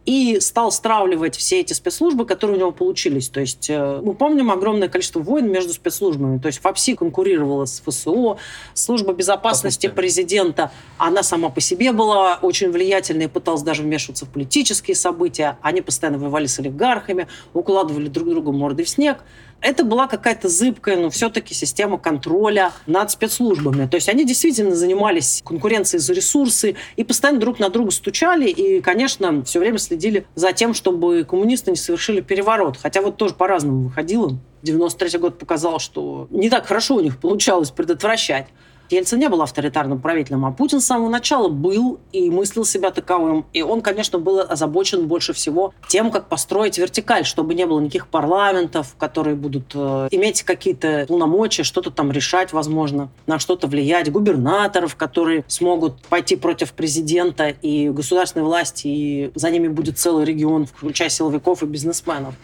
и стал стравливать все эти спецслужбы, которые у него получились. То есть э, мы помним огромное количество войн между спецслужбами. То есть ФАПСИ конкурировала с ФСО, служба безопасности президента, она сама по себе была очень влиятельной и пыталась даже вмешиваться в политические события. Они постоянно воевали с олигархами, укладывали друг друга морды в снег. Это была какая-то зыбкая, но все-таки система контроля над спецслужбами. То есть они действительно занимались конкуренцией за ресурсы и постоянно друг на друга стучали и, конечно, все время следили за тем, чтобы коммунисты не совершили переворот. Хотя вот тоже по-разному выходило. 93 год показал, что не так хорошо у них получалось предотвращать. Ельцин не был авторитарным правителем, а Путин с самого начала был и мыслил себя таковым. И он, конечно, был озабочен больше всего тем, как построить вертикаль, чтобы не было никаких парламентов, которые будут э, иметь какие-то полномочия, что-то там решать, возможно, на что-то влиять, губернаторов, которые смогут пойти против президента и государственной власти, и за ними будет целый регион, включая силовиков и бизнесменов.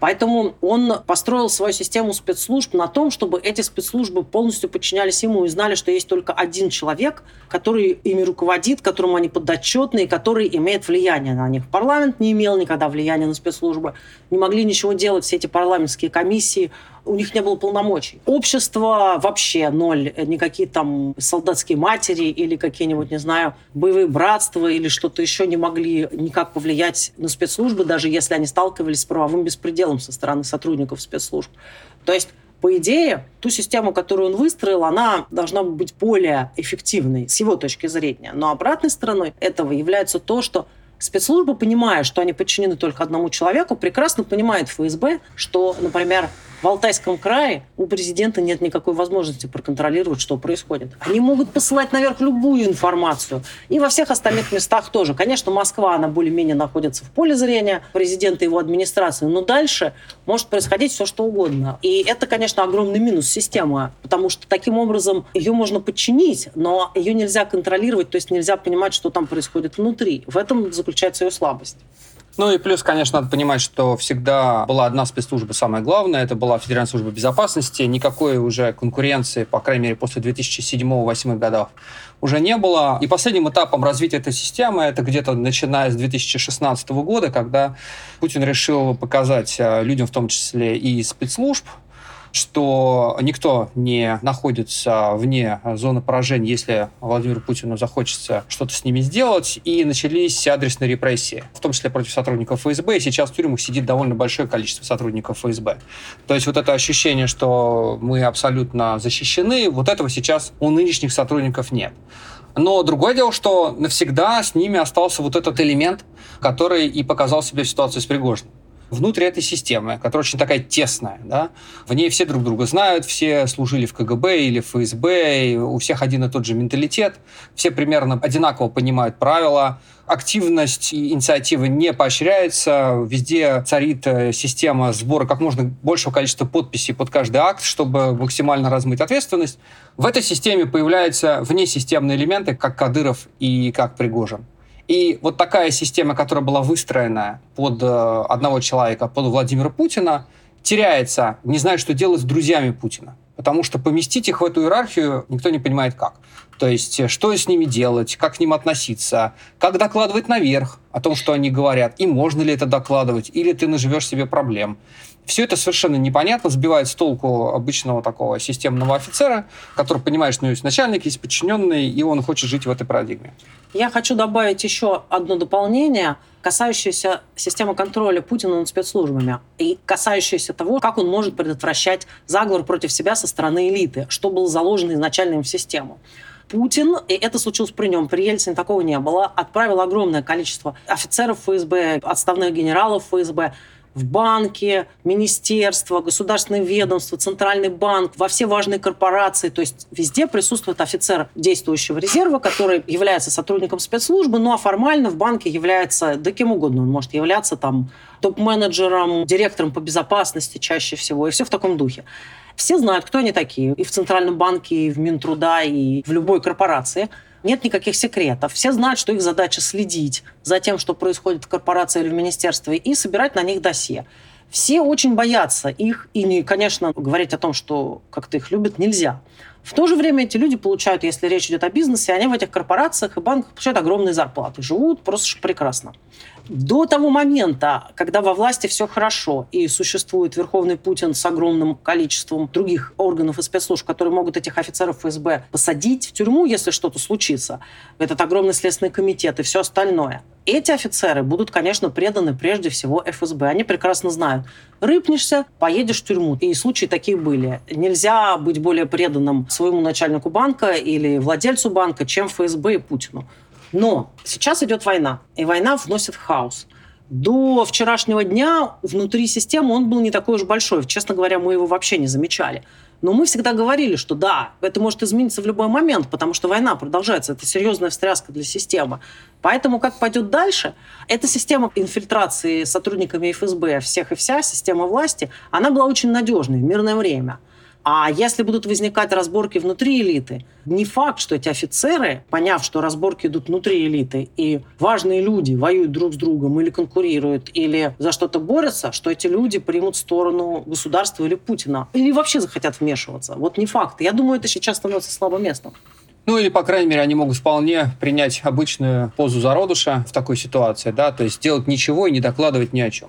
Поэтому он построил свою систему спецслужб на том, чтобы эти спецслужбы полностью подчинялись ему и знали, что есть только один человек, который ими руководит, которому они подотчетны и который имеет влияние на них. Парламент не имел никогда влияния на спецслужбы, не могли ничего делать все эти парламентские комиссии, у них не было полномочий. Общество вообще ноль. Никакие там солдатские матери или какие-нибудь, не знаю, боевые братства или что-то еще не могли никак повлиять на спецслужбы, даже если они сталкивались с правовым беспределом со стороны сотрудников спецслужб. То есть по идее, ту систему, которую он выстроил, она должна быть более эффективной с его точки зрения. Но обратной стороной этого является то, что спецслужбы, понимая, что они подчинены только одному человеку, прекрасно понимают ФСБ, что, например, в Алтайском крае у президента нет никакой возможности проконтролировать, что происходит. Они могут посылать наверх любую информацию. И во всех остальных местах тоже. Конечно, Москва, она более-менее находится в поле зрения президента и его администрации, но дальше может происходить все, что угодно. И это, конечно, огромный минус системы, потому что таким образом ее можно подчинить, но ее нельзя контролировать, то есть нельзя понимать, что там происходит внутри. В этом заключается ее слабость. Ну и плюс, конечно, надо понимать, что всегда была одна спецслужба самая главная, это была Федеральная служба безопасности. Никакой уже конкуренции, по крайней мере, после 2007-2008 годов уже не было. И последним этапом развития этой системы, это где-то начиная с 2016 года, когда Путин решил показать э, людям, в том числе и спецслужб, что никто не находится вне зоны поражения, если Владимиру Путину захочется что-то с ними сделать, и начались адресные репрессии, в том числе против сотрудников ФСБ, и сейчас в тюрьмах сидит довольно большое количество сотрудников ФСБ. То есть вот это ощущение, что мы абсолютно защищены, вот этого сейчас у нынешних сотрудников нет. Но другое дело, что навсегда с ними остался вот этот элемент, который и показал себя в ситуации с Пригожиным внутри этой системы, которая очень такая тесная, да, в ней все друг друга знают, все служили в КГБ или в ФСБ, у всех один и тот же менталитет, все примерно одинаково понимают правила, активность и инициатива не поощряется, везде царит э, система сбора как можно большего количества подписей под каждый акт, чтобы максимально размыть ответственность. В этой системе появляются внесистемные элементы, как Кадыров и как Пригожин. И вот такая система, которая была выстроена под э, одного человека, под Владимира Путина, теряется, не знает, что делать с друзьями Путина. Потому что поместить их в эту иерархию никто не понимает как. То есть, э, что с ними делать, как к ним относиться, как докладывать наверх о том, что они говорят, и можно ли это докладывать, или ты наживешь себе проблем. Все это совершенно непонятно, сбивает с толку обычного такого системного офицера, который понимает, что у него есть начальник, есть подчиненный, и он хочет жить в этой парадигме. Я хочу добавить еще одно дополнение, касающееся системы контроля Путина над спецслужбами и касающееся того, как он может предотвращать заговор против себя со стороны элиты, что было заложено изначально им в систему. Путин, и это случилось при нем, при Ельцине такого не было, отправил огромное количество офицеров ФСБ, отставных генералов ФСБ в банки, министерства, государственные ведомства, центральный банк, во все важные корпорации. То есть везде присутствует офицер действующего резерва, который является сотрудником спецслужбы, ну а формально в банке является, да кем угодно, он может являться там топ-менеджером, директором по безопасности чаще всего, и все в таком духе. Все знают, кто они такие. И в Центральном банке, и в Минтруда, и в любой корпорации – нет никаких секретов. Все знают, что их задача следить за тем, что происходит в корпорации или в министерстве, и собирать на них досье. Все очень боятся их, и, конечно, говорить о том, что как-то их любят, нельзя. В то же время эти люди получают, если речь идет о бизнесе, они в этих корпорациях и банках получают огромные зарплаты, живут просто прекрасно. До того момента, когда во власти все хорошо и существует Верховный Путин с огромным количеством других органов и спецслужб, которые могут этих офицеров ФСБ посадить в тюрьму, если что-то случится, этот огромный следственный комитет и все остальное, эти офицеры будут, конечно, преданы прежде всего ФСБ. Они прекрасно знают, рыпнешься, поедешь в тюрьму. И случаи такие были. Нельзя быть более преданным своему начальнику банка или владельцу банка, чем ФСБ и Путину. Но сейчас идет война, и война вносит хаос. До вчерашнего дня внутри системы он был не такой уж большой. Честно говоря, мы его вообще не замечали. Но мы всегда говорили, что да, это может измениться в любой момент, потому что война продолжается. Это серьезная встряска для системы. Поэтому как пойдет дальше, эта система инфильтрации сотрудниками ФСБ всех и вся, система власти, она была очень надежной в мирное время – а если будут возникать разборки внутри элиты, не факт, что эти офицеры, поняв, что разборки идут внутри элиты, и важные люди воюют друг с другом или конкурируют, или за что-то борются, что эти люди примут сторону государства или Путина, или вообще захотят вмешиваться. Вот не факт. Я думаю, это сейчас становится слабым местом. Ну или, по крайней мере, они могут вполне принять обычную позу зародыша в такой ситуации, да, то есть делать ничего и не докладывать ни о чем.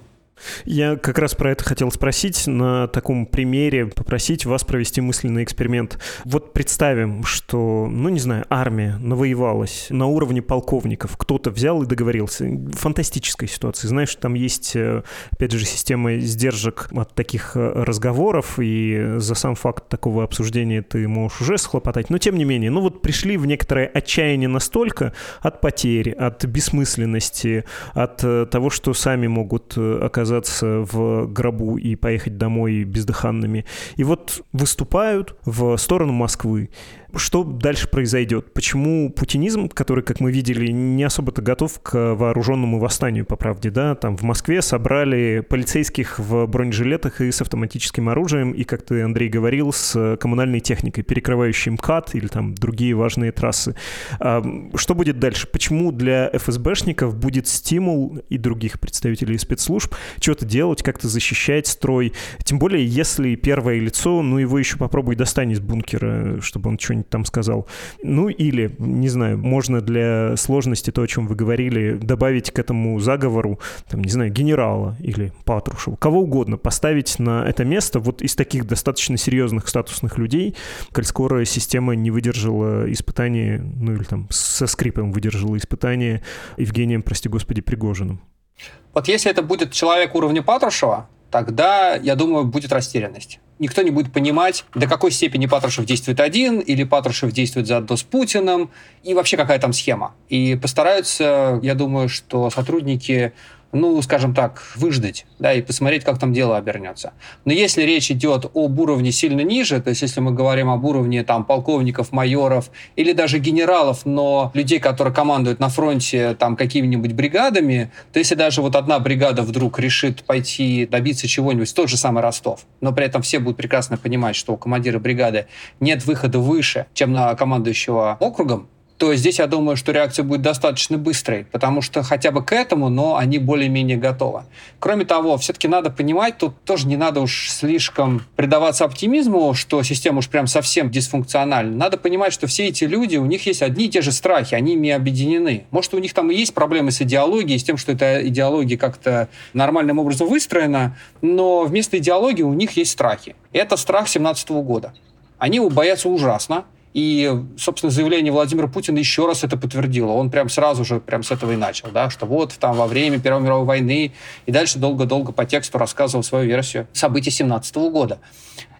Я как раз про это хотел спросить, на таком примере попросить вас провести мысленный эксперимент. Вот представим, что, ну не знаю, армия навоевалась на уровне полковников, кто-то взял и договорился. Фантастическая ситуация. Знаешь, там есть, э, опять же, система сдержек от таких э, разговоров, и за сам факт такого обсуждения ты можешь уже схлопотать. Но тем не менее, ну вот пришли в некоторое отчаяние настолько от потерь, от бессмысленности, от э, того, что сами могут оказаться оказаться в гробу и поехать домой бездыханными. И вот выступают в сторону Москвы что дальше произойдет? Почему путинизм, который, как мы видели, не особо-то готов к вооруженному восстанию, по правде, да? Там в Москве собрали полицейских в бронежилетах и с автоматическим оружием, и, как ты, Андрей, говорил, с коммунальной техникой, перекрывающей МКАД или там другие важные трассы. А что будет дальше? Почему для ФСБшников будет стимул и других представителей спецслужб что-то делать, как-то защищать строй? Тем более, если первое лицо, ну его еще попробуй достань из бункера, чтобы он что-нибудь что-нибудь там сказал. Ну или, не знаю, можно для сложности то, о чем вы говорили, добавить к этому заговору, там, не знаю, генерала или Патрушева, кого угодно, поставить на это место вот из таких достаточно серьезных статусных людей, коль скоро система не выдержала испытания, ну или там со скрипом выдержала испытание Евгением, прости господи, Пригожиным. Вот если это будет человек уровня Патрушева, тогда, я думаю, будет растерянность. Никто не будет понимать, до какой степени Патрушев действует один, или Патрушев действует заодно с Путиным, и вообще какая там схема. И постараются, я думаю, что сотрудники ну, скажем так, выждать, да, и посмотреть, как там дело обернется. Но если речь идет об уровне сильно ниже, то есть если мы говорим об уровне там полковников, майоров или даже генералов, но людей, которые командуют на фронте там какими-нибудь бригадами, то если даже вот одна бригада вдруг решит пойти добиться чего-нибудь, тот же самый Ростов, но при этом все будут прекрасно понимать, что у командира бригады нет выхода выше, чем на командующего округом, то здесь я думаю, что реакция будет достаточно быстрой, потому что хотя бы к этому, но они более-менее готовы. Кроме того, все-таки надо понимать, тут тоже не надо уж слишком предаваться оптимизму, что система уж прям совсем дисфункциональна. Надо понимать, что все эти люди, у них есть одни и те же страхи, они ими объединены. Может, у них там и есть проблемы с идеологией, с тем, что эта идеология как-то нормальным образом выстроена, но вместо идеологии у них есть страхи. Это страх 17 года. Они его боятся ужасно, и, собственно, заявление Владимира Путина еще раз это подтвердило. Он прям сразу же прям с этого и начал, да, что вот там во время Первой мировой войны и дальше долго-долго по тексту рассказывал свою версию событий 17 года.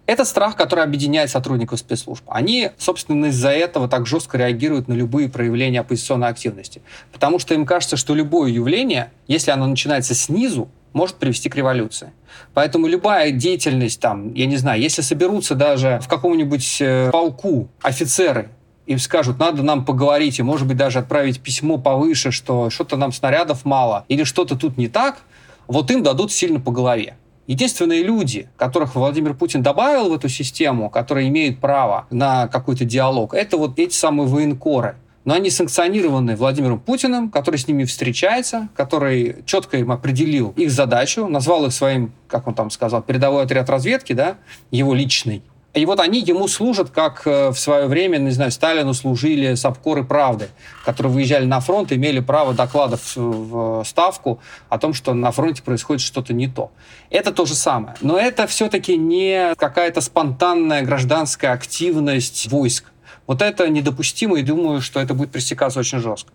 Это страх, который объединяет сотрудников спецслужб. Они, собственно, из-за этого так жестко реагируют на любые проявления оппозиционной активности. Потому что им кажется, что любое явление, если оно начинается снизу, может привести к революции. Поэтому любая деятельность там, я не знаю, если соберутся даже в каком-нибудь э, полку офицеры и скажут, надо нам поговорить, и, может быть, даже отправить письмо повыше, что что-то нам снарядов мало, или что-то тут не так, вот им дадут сильно по голове. Единственные люди, которых Владимир Путин добавил в эту систему, которые имеют право на какой-то диалог, это вот эти самые военкоры – но они санкционированы Владимиром Путиным, который с ними встречается, который четко им определил их задачу, назвал их своим, как он там сказал, передовой отряд разведки, да, его личный. И вот они ему служат, как э, в свое время, не знаю, Сталину служили Сапкоры правды, которые выезжали на фронт, имели право докладов в Ставку о том, что на фронте происходит что-то не то. Это то же самое. Но это все-таки не какая-то спонтанная гражданская активность войск. Вот это недопустимо, и думаю, что это будет пресекаться очень жестко.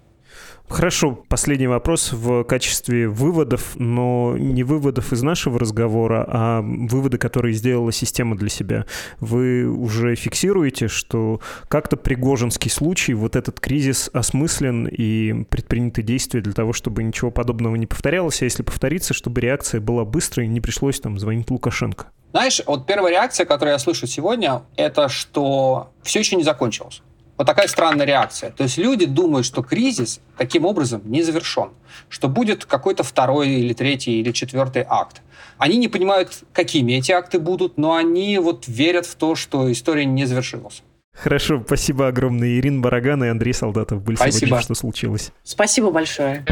Хорошо, последний вопрос в качестве выводов, но не выводов из нашего разговора, а выводы, которые сделала система для себя. Вы уже фиксируете, что как-то Пригожинский случай, вот этот кризис осмыслен и предприняты действия для того, чтобы ничего подобного не повторялось, а если повторится, чтобы реакция была быстрой и не пришлось там звонить Лукашенко. Знаешь, вот первая реакция, которую я слышу сегодня, это что все еще не закончилось. Вот такая странная реакция. То есть люди думают, что кризис таким образом не завершен, что будет какой-то второй или третий или четвертый акт. Они не понимают, какими эти акты будут, но они вот верят в то, что история не завершилась. Хорошо, спасибо огромное. Ирина Бараган и Андрей Солдатов были спасибо. сегодня «Что случилось?». Спасибо большое.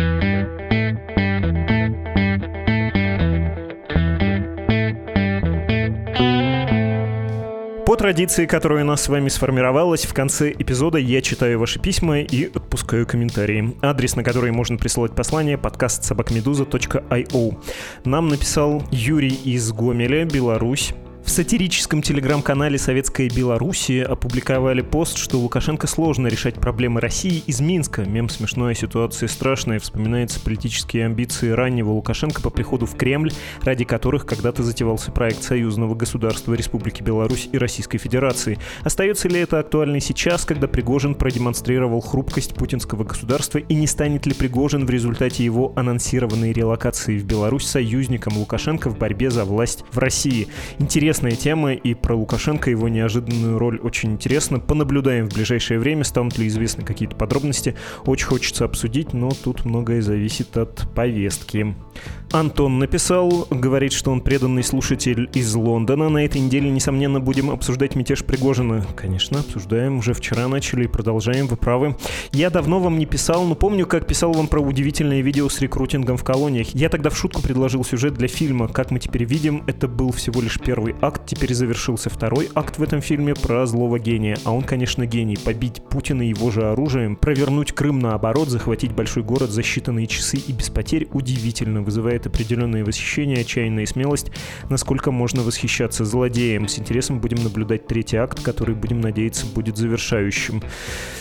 Традиции, которая у нас с вами сформировалась, в конце эпизода я читаю ваши письма и отпускаю комментарии. Адрес, на который можно присылать послание, подкаст собакмедуза.io. Нам написал Юрий из Гомеля, Беларусь. В сатирическом телеграм-канале «Советская Белоруссия» опубликовали пост, что Лукашенко сложно решать проблемы России из Минска. Мем смешная, ситуация страшная. Вспоминаются политические амбиции раннего Лукашенко по приходу в Кремль, ради которых когда-то затевался проект союзного государства Республики Беларусь и Российской Федерации. Остается ли это актуально сейчас, когда Пригожин продемонстрировал хрупкость путинского государства и не станет ли Пригожин в результате его анонсированной релокации в Беларусь союзником Лукашенко в борьбе за власть в России? Интересно интересная тема, и про Лукашенко его неожиданную роль очень интересно. Понаблюдаем в ближайшее время, станут ли известны какие-то подробности. Очень хочется обсудить, но тут многое зависит от повестки. Антон написал, говорит, что он преданный слушатель из Лондона. На этой неделе, несомненно, будем обсуждать мятеж Пригожина. Конечно, обсуждаем. Уже вчера начали и продолжаем. Вы правы. Я давно вам не писал, но помню, как писал вам про удивительное видео с рекрутингом в колониях. Я тогда в шутку предложил сюжет для фильма. Как мы теперь видим, это был всего лишь первый акт. Теперь завершился второй акт в этом фильме про злого гения. А он, конечно, гений. Побить Путина его же оружием, провернуть Крым наоборот, захватить большой город за считанные часы и без потерь удивительно вызывает определенное восхищение, отчаянная смелость, насколько можно восхищаться злодеем. С интересом будем наблюдать третий акт, который, будем надеяться, будет завершающим.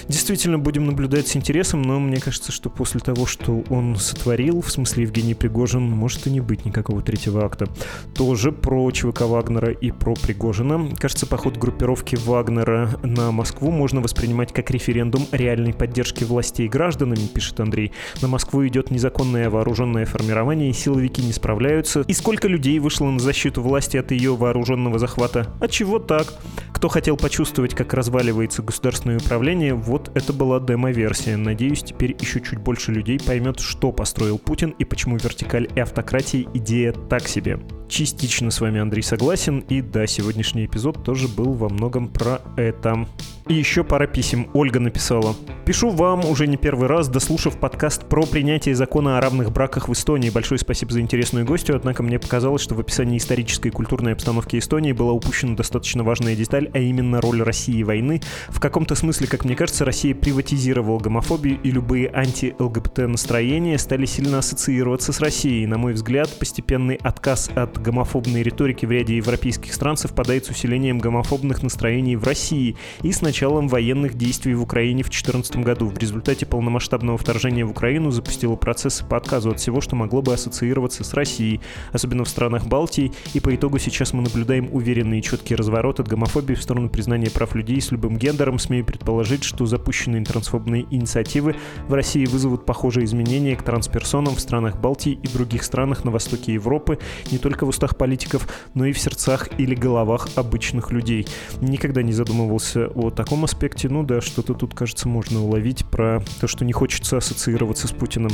Действительно, будем наблюдать с интересом, но мне кажется, что после того, что он сотворил, в смысле Евгений Пригожин, может и не быть никакого третьего акта. Тоже про ЧВК Вагнера и про Пригожина. Кажется, поход группировки Вагнера на Москву можно воспринимать как референдум реальной поддержки властей гражданами, пишет Андрей. На Москву идет незаконное вооруженное формирование, и сил силовики не справляются, и сколько людей вышло на защиту власти от ее вооруженного захвата. А чего так? Кто хотел почувствовать, как разваливается государственное управление, вот это была демо-версия. Надеюсь, теперь еще чуть больше людей поймет, что построил Путин и почему вертикаль и автократии идея так себе. Частично с вами Андрей согласен, и да, сегодняшний эпизод тоже был во многом про это. И еще пара писем. Ольга написала. Пишу вам уже не первый раз, дослушав подкаст про принятие закона о равных браках в Эстонии. Большое спасибо за интересную гостью, однако мне показалось, что в описании исторической и культурной обстановки Эстонии была упущена достаточно важная деталь, а именно роль России войны. В каком-то смысле, как мне кажется, Россия приватизировала гомофобию, и любые анти-ЛГБТ настроения стали сильно ассоциироваться с Россией. На мой взгляд, постепенный отказ от гомофобной риторики в ряде европейских стран совпадает с усилением гомофобных настроений в России и с началом военных действий в Украине в 2014 году. В результате полномасштабного вторжения в Украину запустило процессы по отказу от всего, что могло бы ассоциироваться с Россией, особенно в странах Балтии, и по итогу сейчас мы наблюдаем уверенный и четкий разворот от гомофобии в сторону признания прав людей с любым гендером. Смею предположить, что запущенные трансфобные инициативы в России вызовут похожие изменения к трансперсонам в странах Балтии и других странах на востоке Европы, не только в устах политиков, но и в сердцах или головах обычных людей. Никогда не задумывался о таком аспекте, ну да, что-то тут, кажется, можно уловить про то, что не хочется ассоциироваться с Путиным.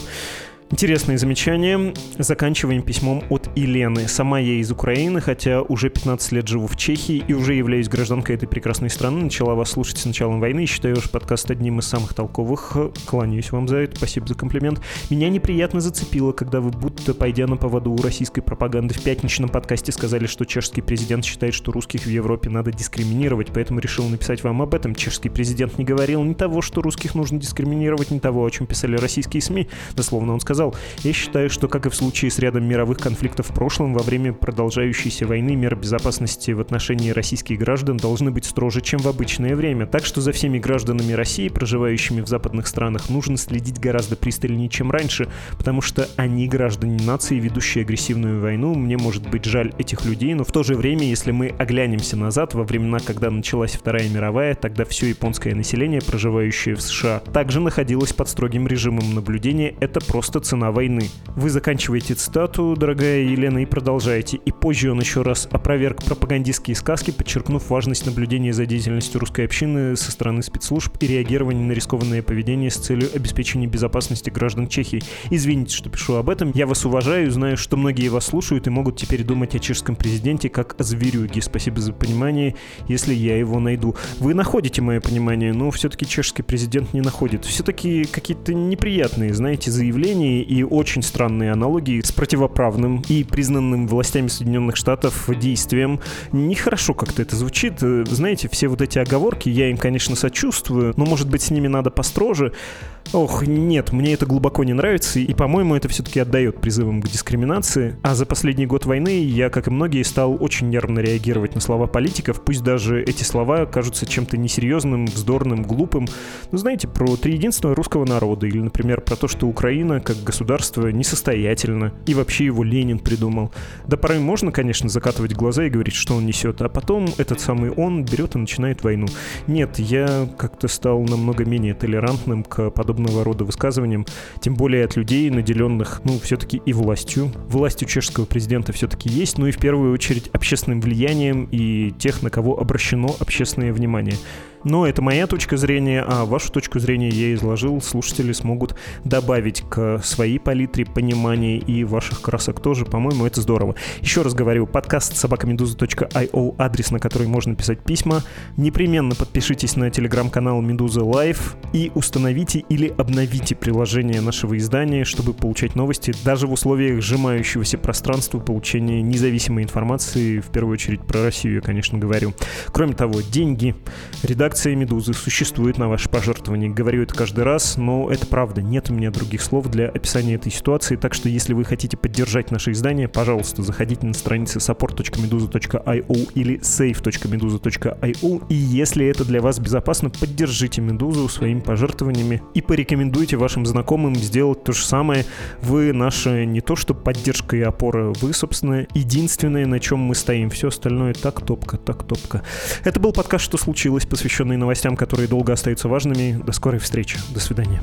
Интересное замечание. Заканчиваем письмом от и Лены. Сама я из Украины, хотя уже 15 лет живу в Чехии и уже являюсь гражданкой этой прекрасной страны. Начала вас слушать с началом войны и считаю ваш подкаст одним из самых толковых. Кланяюсь вам за это, спасибо за комплимент. Меня неприятно зацепило, когда вы, будто пойдя на поводу у российской пропаганды в пятничном подкасте, сказали, что чешский президент считает, что русских в Европе надо дискриминировать, поэтому решил написать вам об этом. Чешский президент не говорил ни того, что русских нужно дискриминировать, ни того, о чем писали российские СМИ. Дословно он сказал, я считаю, что, как и в случае с рядом мировых конфликтов в прошлом, во время продолжающейся войны меры безопасности в отношении российских граждан должны быть строже, чем в обычное время. Так что за всеми гражданами России, проживающими в западных странах, нужно следить гораздо пристальнее, чем раньше, потому что они граждане нации, ведущие агрессивную войну. Мне может быть жаль этих людей, но в то же время, если мы оглянемся назад, во времена, когда началась Вторая мировая, тогда все японское население, проживающее в США, также находилось под строгим режимом наблюдения. Это просто цена войны. Вы заканчиваете цитату, дорогая Елена, и продолжаете. И позже он еще раз опроверг пропагандистские сказки, подчеркнув важность наблюдения за деятельностью русской общины со стороны спецслужб и реагирования на рискованное поведение с целью обеспечения безопасности граждан Чехии. Извините, что пишу об этом. Я вас уважаю, знаю, что многие вас слушают и могут теперь думать о чешском президенте как о зверюге. Спасибо за понимание, если я его найду. Вы находите мое понимание, но все-таки чешский президент не находит. Все-таки какие-то неприятные, знаете, заявления и очень странные аналогии с противоправным и признанным властями Соединенных Штатов действием. Нехорошо как-то это звучит. Знаете, все вот эти оговорки, я им, конечно, сочувствую, но, может быть, с ними надо построже. Ох, нет, мне это глубоко не нравится, и, по-моему, это все-таки отдает призывам к дискриминации. А за последний год войны я, как и многие, стал очень нервно реагировать на слова политиков, пусть даже эти слова кажутся чем-то несерьезным, вздорным, глупым. Ну, знаете, про триединство русского народа, или, например, про то, что Украина, как государство, несостоятельна, и вообще его Ленин придумал. Да порой можно, конечно, закатывать глаза и говорить, что он несет, а потом этот самый он берет и начинает войну. Нет, я как-то стал намного менее толерантным к подобным подобного рода высказываниям, тем более от людей, наделенных, ну, все-таки и властью. Властью чешского президента все-таки есть, ну и в первую очередь общественным влиянием и тех, на кого обращено общественное внимание. Но это моя точка зрения, а вашу точку зрения я изложил. Слушатели смогут добавить к своей палитре понимания и ваших красок тоже. По-моему, это здорово. Еще раз говорю, подкаст собакамедуза.io, адрес, на который можно писать письма. Непременно подпишитесь на телеграм-канал Медуза Лайв и установите или обновите приложение нашего издания, чтобы получать новости даже в условиях сжимающегося пространства получения независимой информации, в первую очередь про Россию я, конечно, говорю. Кроме того, деньги. Редактор Редакция «Медузы» существует на ваше пожертвование. Говорю это каждый раз, но это правда. Нет у меня других слов для описания этой ситуации, так что если вы хотите поддержать наше издание, пожалуйста, заходите на страницы support.meduza.io или save.meduza.io и если это для вас безопасно, поддержите «Медузу» своими пожертвованиями и порекомендуйте вашим знакомым сделать то же самое. Вы наша не то что поддержка и опора, вы, собственно, единственное, на чем мы стоим. Все остальное так топка, так топка. Это был подкаст «Что случилось?», посвященный новостям, которые долго остаются важными. До скорой встречи. До свидания.